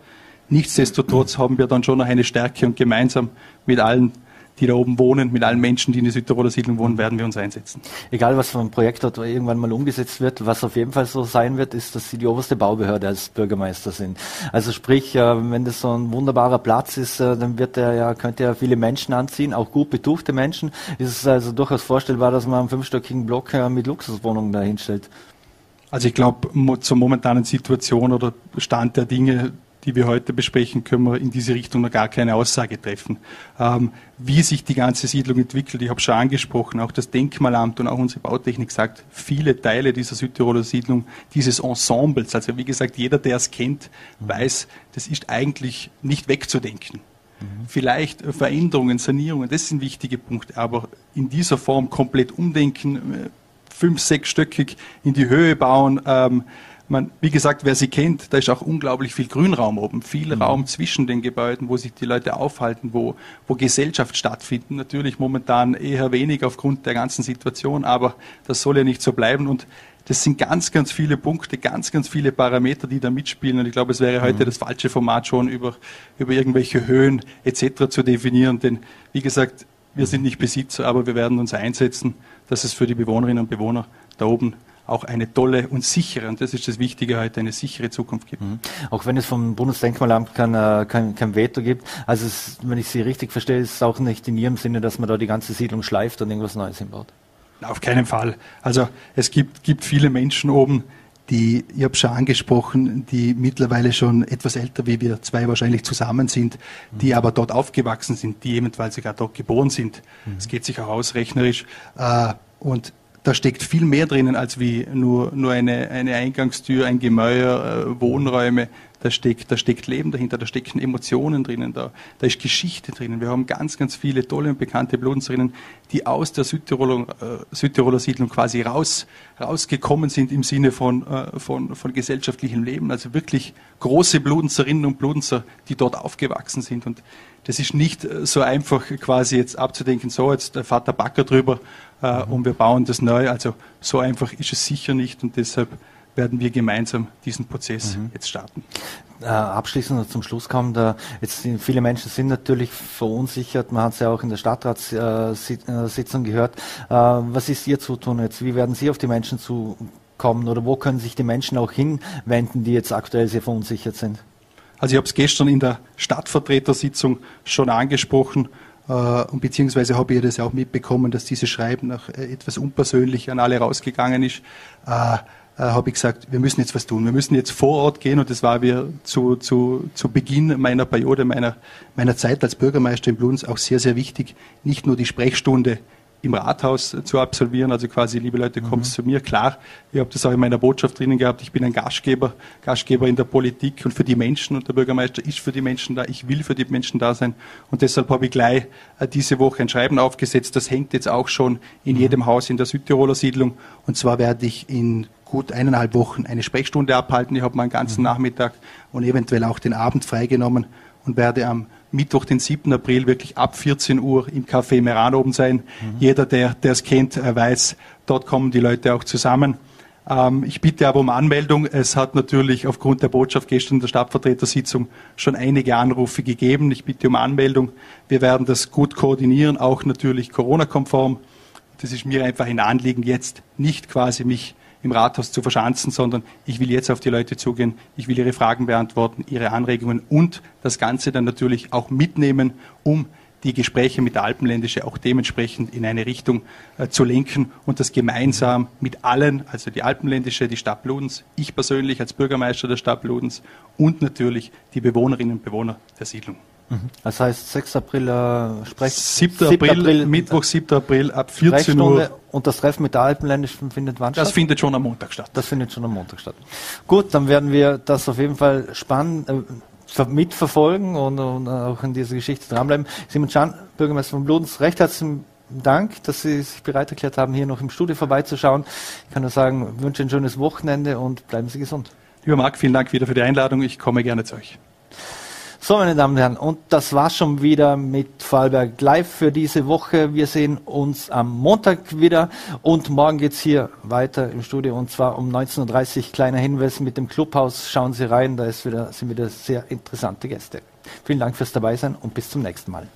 Nichtsdestotrotz haben wir dann schon noch eine Stärke und gemeinsam mit allen, die da oben wohnen, mit allen Menschen, die in der Südtiroler Siedlung wohnen, werden wir uns einsetzen. Egal, was für ein Projekt dort irgendwann mal umgesetzt wird, was auf jeden Fall so sein wird, ist, dass Sie die oberste Baubehörde als Bürgermeister sind. Also sprich, äh, wenn das so ein wunderbarer Platz ist, äh, dann wird er ja, könnte er viele Menschen anziehen, auch gut betuchte Menschen. Ist es also durchaus vorstellbar, dass man einen fünfstöckigen Block äh, mit Luxuswohnungen da hinstellt? Also ich glaube, zur momentanen Situation oder Stand der Dinge die wir heute besprechen, können wir in diese Richtung noch gar keine Aussage treffen. Ähm, wie sich die ganze Siedlung entwickelt, ich habe schon angesprochen, auch das Denkmalamt und auch unsere Bautechnik sagt, viele Teile dieser Südtiroler Siedlung, dieses Ensembles, also wie gesagt, jeder, der es kennt, weiß, das ist eigentlich nicht wegzudenken. Mhm. Vielleicht Veränderungen, Sanierungen, das sind wichtige Punkte, aber in dieser Form komplett umdenken, äh, fünf, sechsstöckig in die Höhe bauen, ähm, man, wie gesagt, wer sie kennt, da ist auch unglaublich viel Grünraum oben, viel mhm. Raum zwischen den Gebäuden, wo sich die Leute aufhalten, wo, wo Gesellschaft stattfinden. Natürlich momentan eher wenig aufgrund der ganzen Situation, aber das soll ja nicht so bleiben und das sind ganz, ganz viele Punkte, ganz, ganz viele Parameter, die da mitspielen. Und ich glaube, es wäre heute mhm. das falsche Format schon über, über irgendwelche Höhen etc. zu definieren. Denn, wie gesagt, wir sind nicht Besitzer, aber wir werden uns einsetzen, dass es für die Bewohnerinnen und Bewohner da oben auch eine tolle und sichere, und das ist das Wichtige heute, eine sichere Zukunft gibt. Mhm. Auch wenn es vom Bundesdenkmalamt kein, äh, kein, kein Veto gibt, also es, wenn ich Sie richtig verstehe, ist es auch nicht in Ihrem Sinne, dass man da die ganze Siedlung schleift und irgendwas Neues hinbaut. Auf keinen Fall. Also es gibt, gibt viele Menschen oben, die, ich habe schon angesprochen, die mittlerweile schon etwas älter wie wir zwei wahrscheinlich zusammen sind, die mhm. aber dort aufgewachsen sind, die eventuell sogar dort geboren sind. Es mhm. geht sich auch ausrechnerisch. Äh, und da steckt viel mehr drinnen als wie nur, nur eine, eine Eingangstür, ein Gemäuer, äh, Wohnräume. Da steckt, da steckt Leben dahinter, da stecken Emotionen drinnen, da, da ist Geschichte drinnen. Wir haben ganz, ganz viele tolle und bekannte Blutenserinnen, die aus der Südtiroler, äh, Südtiroler Siedlung quasi raus, rausgekommen sind im Sinne von, äh, von, von gesellschaftlichem Leben. Also wirklich große Blutenserinnen und Blutenser, die dort aufgewachsen sind. Und das ist nicht äh, so einfach quasi jetzt abzudenken, so jetzt der Vater Backer drüber äh, mhm. und wir bauen das neu. Also so einfach ist es sicher nicht und deshalb werden wir gemeinsam diesen Prozess mhm. jetzt starten. Äh, abschließend zum Schluss kommen, da jetzt viele Menschen sind natürlich verunsichert. Man hat es ja auch in der Stadtratssitzung gehört. Äh, was ist Ihr Zutun jetzt? Wie werden Sie auf die Menschen zukommen oder wo können sich die Menschen auch hinwenden, die jetzt aktuell sehr verunsichert sind? Also ich habe es gestern in der Stadtvertretersitzung schon angesprochen und beziehungsweise habe ich das auch mitbekommen, dass dieses Schreiben noch äh, etwas unpersönlich an alle rausgegangen ist. Äh, äh, habe ich gesagt, wir müssen jetzt was tun. Wir müssen jetzt vor Ort gehen und das war wir zu, zu, zu Beginn meiner Periode, meiner, meiner Zeit als Bürgermeister in Bluns auch sehr, sehr wichtig, nicht nur die Sprechstunde im Rathaus zu absolvieren. Also quasi, liebe Leute, kommt mhm. zu mir. Klar, ich habe das auch in meiner Botschaft drinnen gehabt. Ich bin ein Gastgeber, Gastgeber in der Politik und für die Menschen. Und der Bürgermeister ist für die Menschen da. Ich will für die Menschen da sein. Und deshalb habe ich gleich äh, diese Woche ein Schreiben aufgesetzt. Das hängt jetzt auch schon in mhm. jedem Haus in der Südtiroler Siedlung. Und zwar werde ich in gut eineinhalb Wochen eine Sprechstunde abhalten. Ich habe meinen ganzen mhm. Nachmittag und eventuell auch den Abend freigenommen und werde am Mittwoch, den 7. April, wirklich ab 14 Uhr im Café Meran oben sein. Mhm. Jeder, der es kennt, äh, weiß, dort kommen die Leute auch zusammen. Ähm, ich bitte aber um Anmeldung. Es hat natürlich aufgrund der Botschaft gestern in der Stadtvertretersitzung schon einige Anrufe gegeben. Ich bitte um Anmeldung. Wir werden das gut koordinieren, auch natürlich Corona-konform. Das ist mir einfach ein Anliegen, jetzt nicht quasi mich im Rathaus zu verschanzen, sondern ich will jetzt auf die Leute zugehen, ich will ihre Fragen beantworten, ihre Anregungen und das Ganze dann natürlich auch mitnehmen, um die Gespräche mit der Alpenländische auch dementsprechend in eine Richtung äh, zu lenken und das gemeinsam mit allen, also die Alpenländische, die Stadt Bludens, ich persönlich als Bürgermeister der Stadt Bludens und natürlich die Bewohnerinnen und Bewohner der Siedlung. Das heißt 6. April äh, Sprech 7. April, April, Mittwoch 7. April ab 14 Uhr. Und das Treffen mit der Alpenländischen findet wann das statt? Das findet schon am Montag statt. Das findet schon am Montag statt. Gut, dann werden wir das auf jeden Fall spannend, äh, mitverfolgen und, und, auch in dieser Geschichte dranbleiben. Simon Can, Bürgermeister von Bludenz, recht herzlichen Dank, dass Sie sich bereit erklärt haben, hier noch im Studio vorbeizuschauen. Ich kann nur sagen, wünsche ein schönes Wochenende und bleiben Sie gesund. Lieber Marc, vielen Dank wieder für die Einladung. Ich komme gerne zu euch. So, meine Damen und Herren, und das war's schon wieder mit Vorarlberg Live für diese Woche. Wir sehen uns am Montag wieder und morgen geht's hier weiter im Studio und zwar um 19.30 Uhr. Kleiner Hinweis mit dem Clubhaus. Schauen Sie rein, da ist wieder, sind wieder sehr interessante Gäste. Vielen Dank fürs Dabeisein und bis zum nächsten Mal.